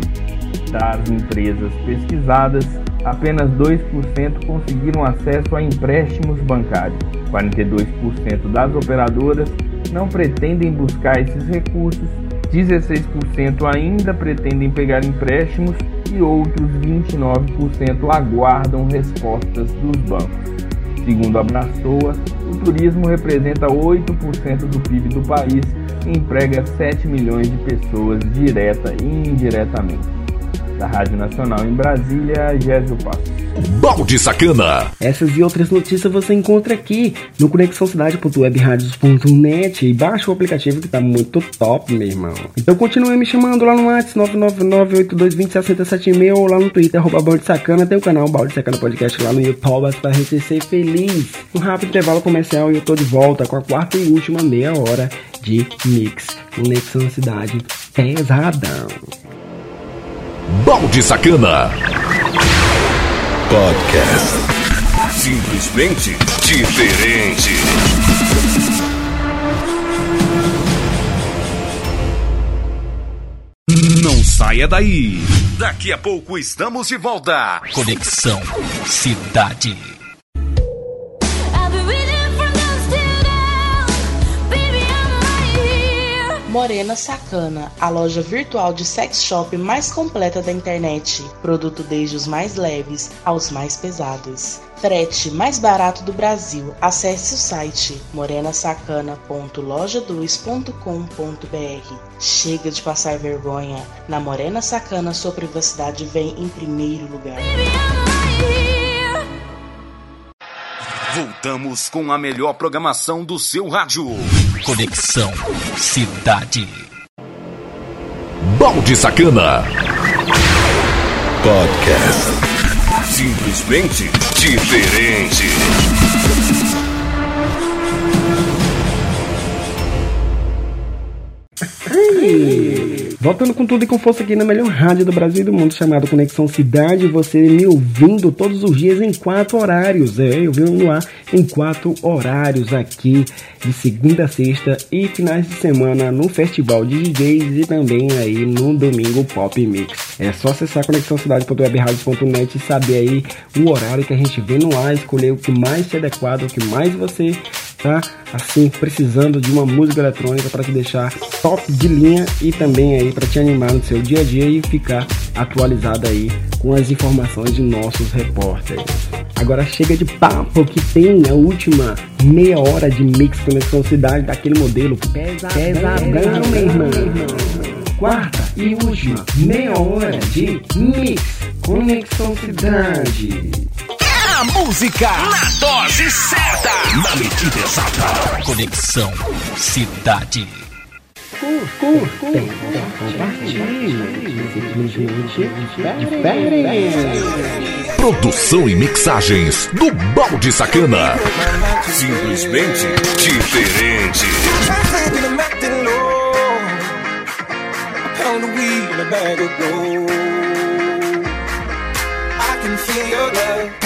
Das empresas pesquisadas, apenas 2% conseguiram acesso a empréstimos bancários. 42% das operadoras não pretendem buscar esses recursos, 16% ainda pretendem pegar empréstimos e outros 29% aguardam respostas dos bancos. Segundo a Braçoa, o turismo representa 8% do PIB do país emprega 7 milhões de pessoas direta e indiretamente. Da Rádio Nacional em Brasília, Gésio Passos. Balde Sacana. Essas e outras notícias você encontra aqui no conexãocidade.webradios.net e baixa o aplicativo que tá muito top, meu irmão. Então continue me chamando lá no WhatsApp 99982206076 ou lá no Twitter, arroba Balde Sacana. Tem o canal Balde Sacana Podcast lá no YouTube pra gente ser feliz. Um rápido intervalo comercial e eu tô de volta com a quarta e última meia hora de Mix Conexão Cidade Pesadão. Balde Sacana. Podcast. Simplesmente diferente. Não saia daí. Daqui a pouco estamos de volta. Conexão Cidade. Morena Sacana, a loja virtual de sex shop mais completa da internet. Produto desde os mais leves aos mais pesados. Frete mais barato do Brasil. Acesse o site morenasacana.loja2.com.br. Chega de passar vergonha. Na Morena Sacana, sua privacidade vem em primeiro lugar. Voltamos com a melhor programação do seu rádio. Conexão Cidade. Balde Sacana. Podcast. Simplesmente diferente. Voltando com tudo e com força aqui na melhor rádio do Brasil e do mundo, chamado Conexão Cidade, você me ouvindo todos os dias em quatro horários. É, eu venho no ar em quatro horários aqui, de segunda a sexta e finais de semana no Festival de DJs e também aí no Domingo Pop Mix. É só acessar conexãocidade.webradios.net e saber aí o horário que a gente vem no ar, escolher o que mais se adequado, o que mais você tá assim precisando de uma música eletrônica para te deixar top de linha e também aí para te animar no seu dia a dia e ficar atualizado aí com as informações de nossos repórteres. Agora chega de papo que tem a última meia hora de Mix Conexão Cidade daquele modelo pesadão, pesadão meu irmão. Quarta e última meia hora de Mix Conexão Cidade. A música na dose certa, na medida exata. Conexão Cidade. Produção e mixagens do Balde Sacana. Simplesmente diferente. I can feel your love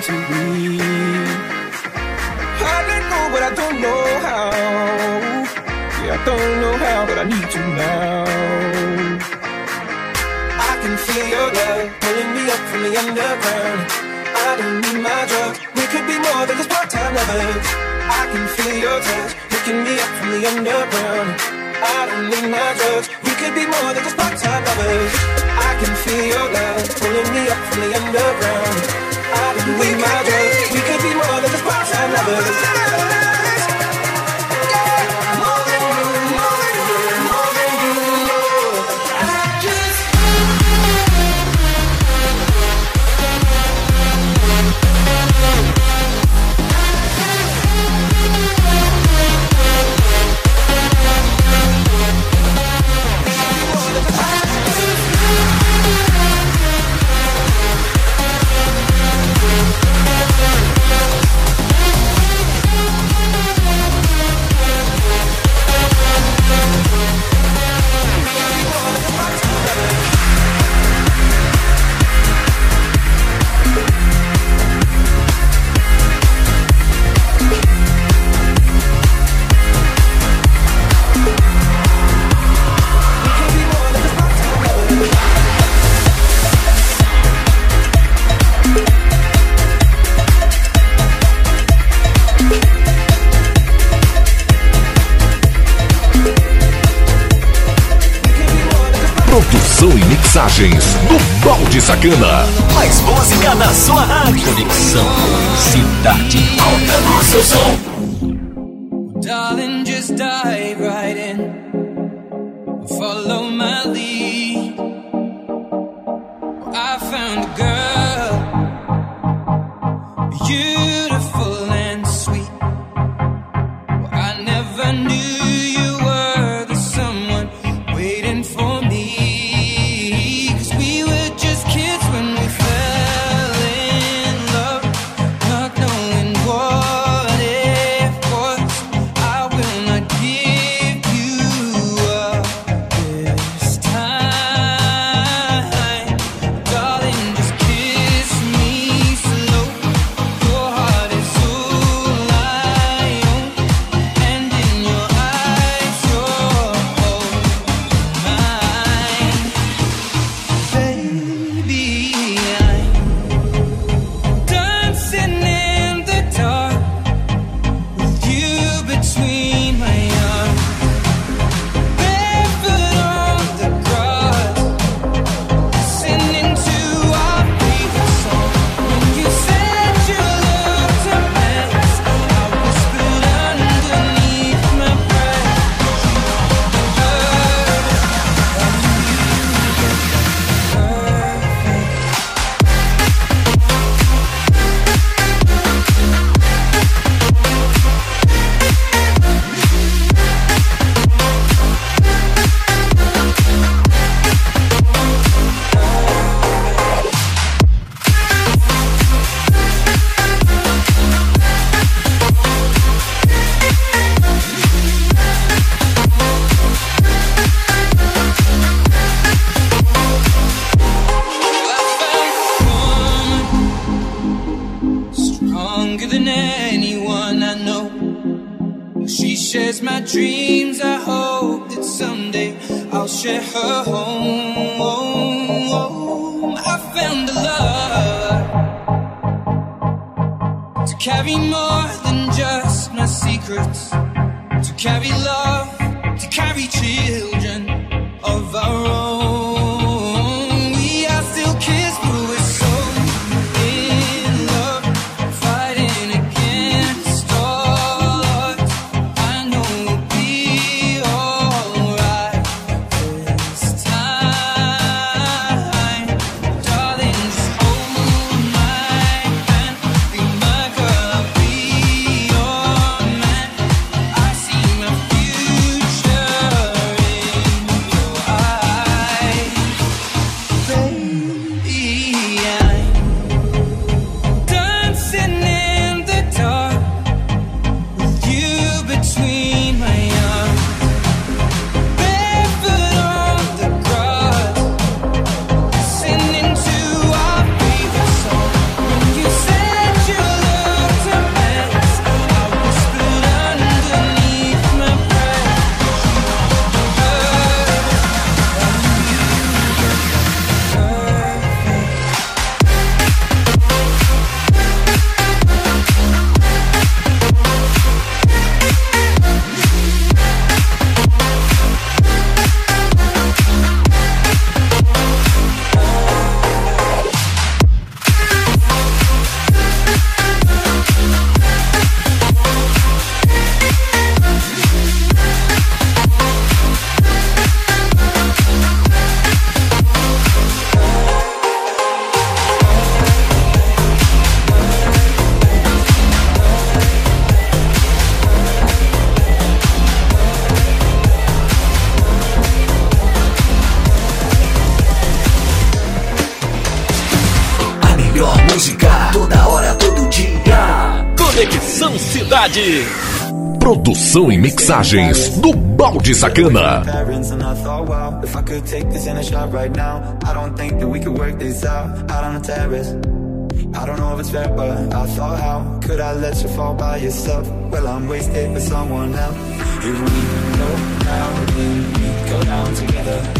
Begin to bleed I let go but I don't know how. Yeah, I don't know how but I need to now I can feel your love pulling me up from the underground. I don't need my drugs We could be more than just part-time lovers. I can feel your touch picking me up from the underground. I don't need my drugs. We could be more than just part-time lovers. I can feel your love pulling me up from the underground. Don't need my. We could be more than just part-time lovers. Mixagens do Balde Sacana. Mais música na sua rádio. Conexão Cidade. Aumenta o seu som. Darling, just dive right in. Follow my lead. Produção e mixagens do Balde Sacana. I don't know if it's fair, but I thought, how could I let you fall by yourself? Well, I'm wasted with someone else. If we go down, then we go down together.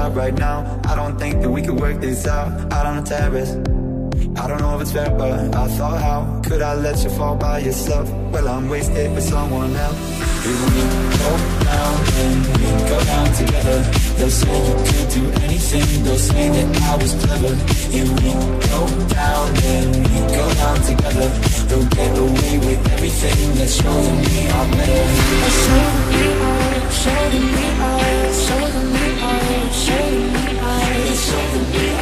shot right now, I don't think that we could work this out out on the terrace. I don't know if it's fair, but I thought, how could I let you fall by yourself? Well, I'm wasted with someone else. If we go down, then we go down together. They'll say you could do anything. They'll say that I was clever. If we go down, then we go down together. They'll get away with everything. Let's show them we are better. Show we are, show we are, show them Shame, it's over me.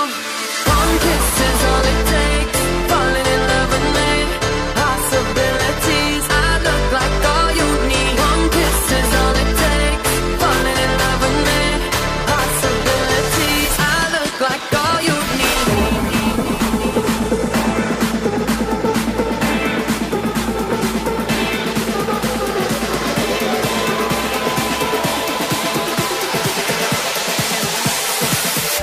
One kiss is all it takes.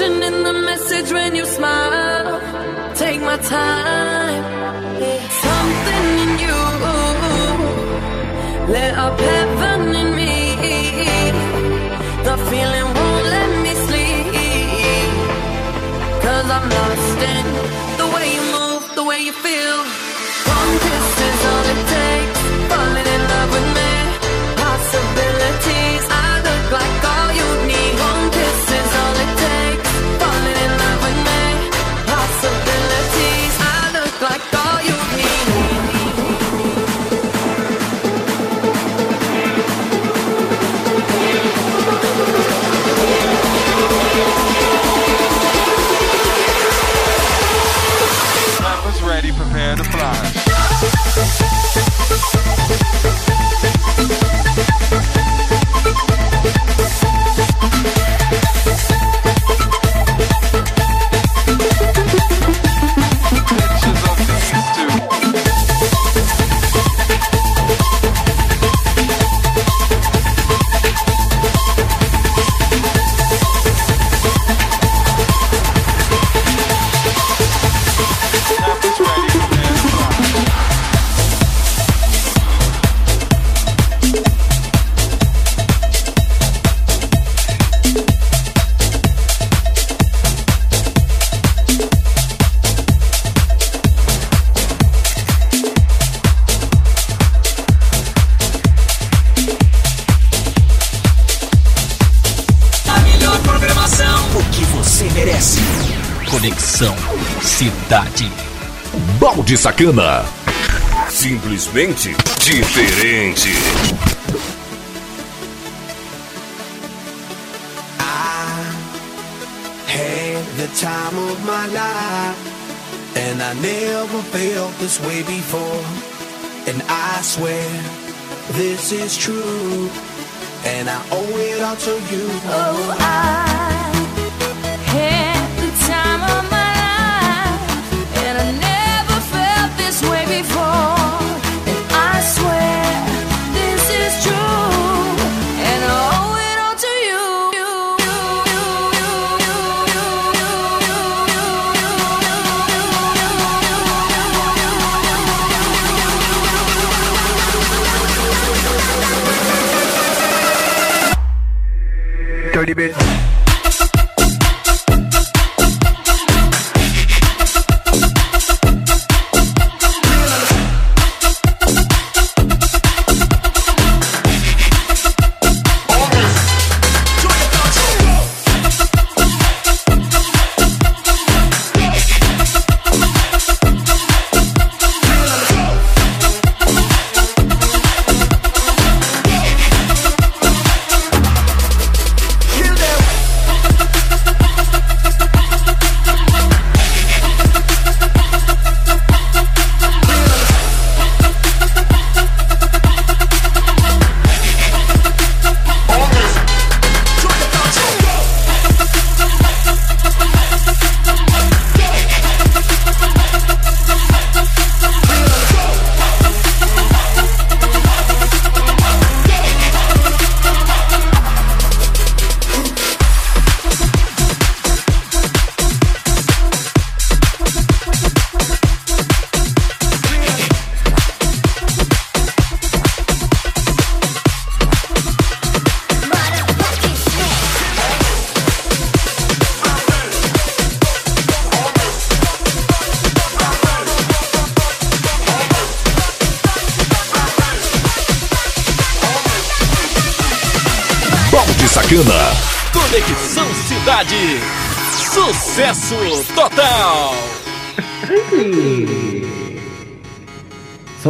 emotion in the message when you smile. Take my time. Something in you lit up heaven in me. The feeling won't let me sleep. Cause I'm lost in you. Balde Sacana. Simplesmente diferente. had the time of my life, and I never felt this way before. And I swear this is true, and I owe it all to you. Oh, I Baby.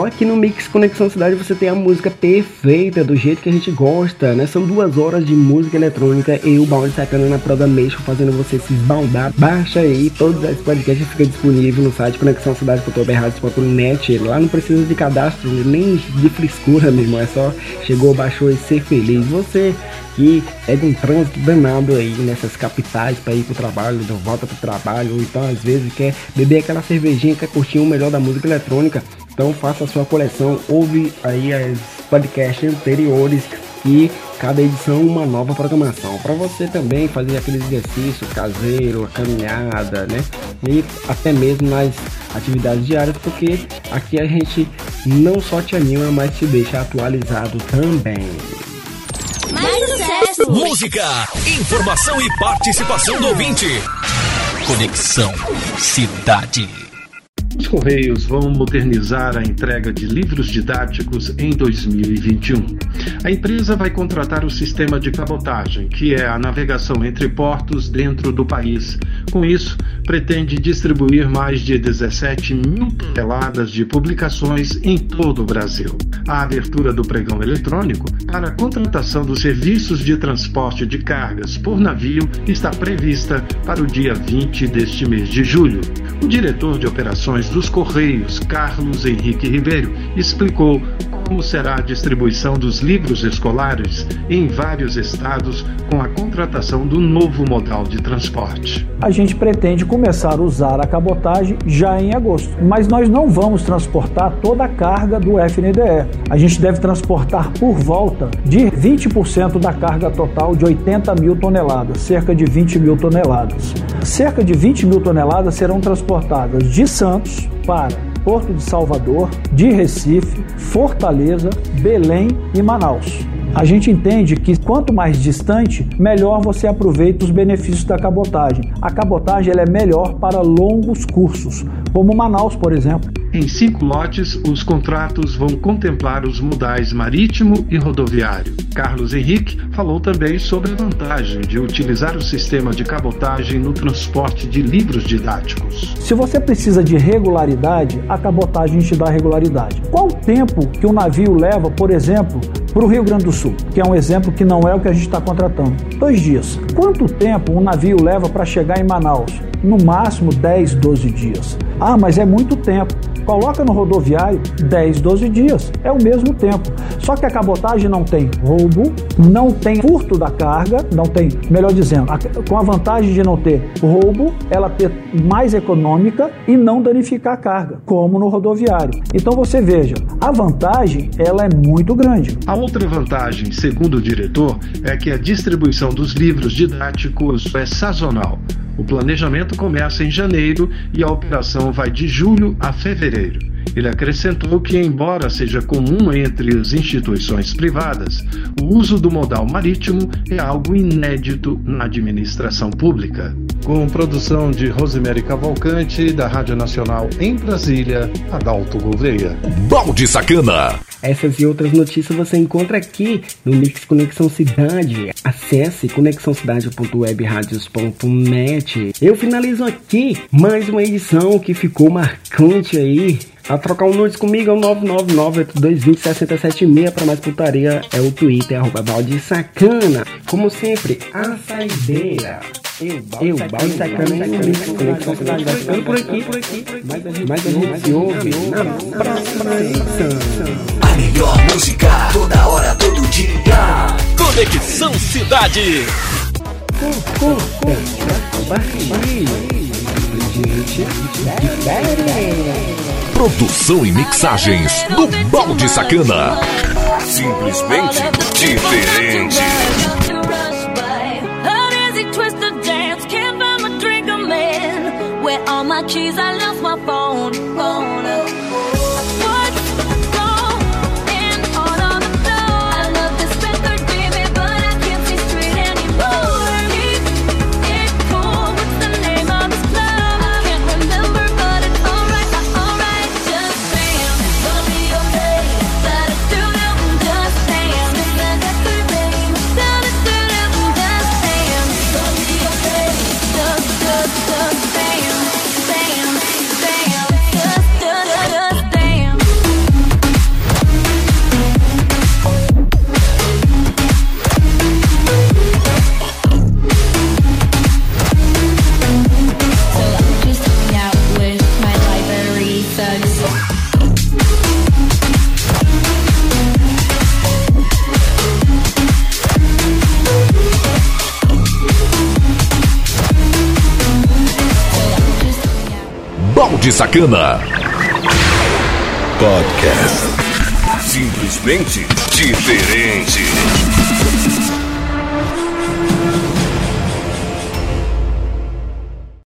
Só aqui no Mix Conexão Cidade você tem a música perfeita, do jeito que a gente gosta, né? São duas horas de música eletrônica e o Balde Sacana na Programation fazendo você se esbaldar. Baixa aí, todos os podcasts ficam disponíveis no site conexãocidade.net. Lá não precisa de cadastro, nem de frescura mesmo, é só chegou, baixou e ser feliz. Você que é de um trânsito danado aí nessas capitais para ir pro trabalho, de volta pro trabalho, ou então às vezes quer beber aquela cervejinha, quer curtir o melhor da música eletrônica. Então faça a sua coleção, ouve aí as podcasts anteriores e cada edição uma nova programação. Para você também fazer aquele exercício caseiro, a caminhada, né? E até mesmo nas atividades diárias, porque aqui a gente não só te anima, mas te deixa atualizado também. Mais sucesso. Música, informação e participação do ouvinte. Conexão Cidade. Os Correios vão modernizar a entrega de livros didáticos em 2021. A empresa vai contratar o sistema de cabotagem, que é a navegação entre portos dentro do país. Com isso, pretende distribuir mais de 17 mil toneladas de publicações em todo o Brasil. A abertura do pregão eletrônico para a contratação dos serviços de transporte de cargas por navio está prevista para o dia 20 deste mês de julho. O diretor de operações dos Correios, Carlos Henrique Ribeiro, explicou como será a distribuição dos livros escolares em vários estados com a contratação do novo modal de transporte. A gente pretende começar a usar a cabotagem já em agosto, mas nós não vamos transportar toda a carga do FNDE. A gente deve transportar por volta de 20% da carga total de 80 mil toneladas, cerca de 20 mil toneladas. Cerca de 20 mil toneladas serão transportadas de Santos para Porto de Salvador, de Recife, Fortaleza, Belém e Manaus. A gente entende que quanto mais distante, melhor você aproveita os benefícios da cabotagem. A cabotagem ela é melhor para longos cursos, como Manaus, por exemplo. Em cinco lotes, os contratos vão contemplar os modais marítimo e rodoviário. Carlos Henrique falou também sobre a vantagem de utilizar o sistema de cabotagem no transporte de livros didáticos. Se você precisa de regularidade, a cabotagem te dá regularidade. Qual o tempo que o navio leva, por exemplo, para o Rio Grande do Sul, que é um exemplo que não é o que a gente está contratando? Dois dias. Quanto tempo um navio leva para chegar em Manaus? No máximo 10, 12 dias. Ah, mas é muito tempo. Coloca no rodoviário 10, 12 dias. É o mesmo tempo. Só que a cabotagem não tem roubo, não tem furto da carga, não tem, melhor dizendo, com a vantagem de não ter roubo, ela ter mais econômica e não danificar a carga, como no rodoviário. Então você veja, a vantagem ela é muito grande. A outra vantagem, segundo o diretor, é que a distribuição dos livros didáticos é sazonal. O planejamento começa em janeiro e a operação vai de julho a fevereiro. Ele acrescentou que, embora seja comum entre as instituições privadas, o uso do modal marítimo é algo inédito na administração pública. Com produção de Rosemary Cavalcante, da Rádio Nacional em Brasília, Adalto Gouveia. Balde Sacana. Essas e outras notícias você encontra aqui no Mix Conexão Cidade. Acesse conexãocidade.webradios.net. Eu finalizo aqui mais uma edição que ficou marcante aí. A trocar um nudes comigo é o 999-8220-6076. Para mais putaria é o Twitter, arroba balde sacana. Como sempre, a saideira. Eu, balde sacana o Mix Conexão Cidade vai ficando por aqui, por aqui. Mas a gente se ouve na próxima edição. A melhor música, toda hora, todo dia. Conexão Cidade. Produção e mixagens do Balde Sacana. Simplesmente diferente. All my keys, I lost my phone. Balde Sacana. Podcast. Simplesmente diferente.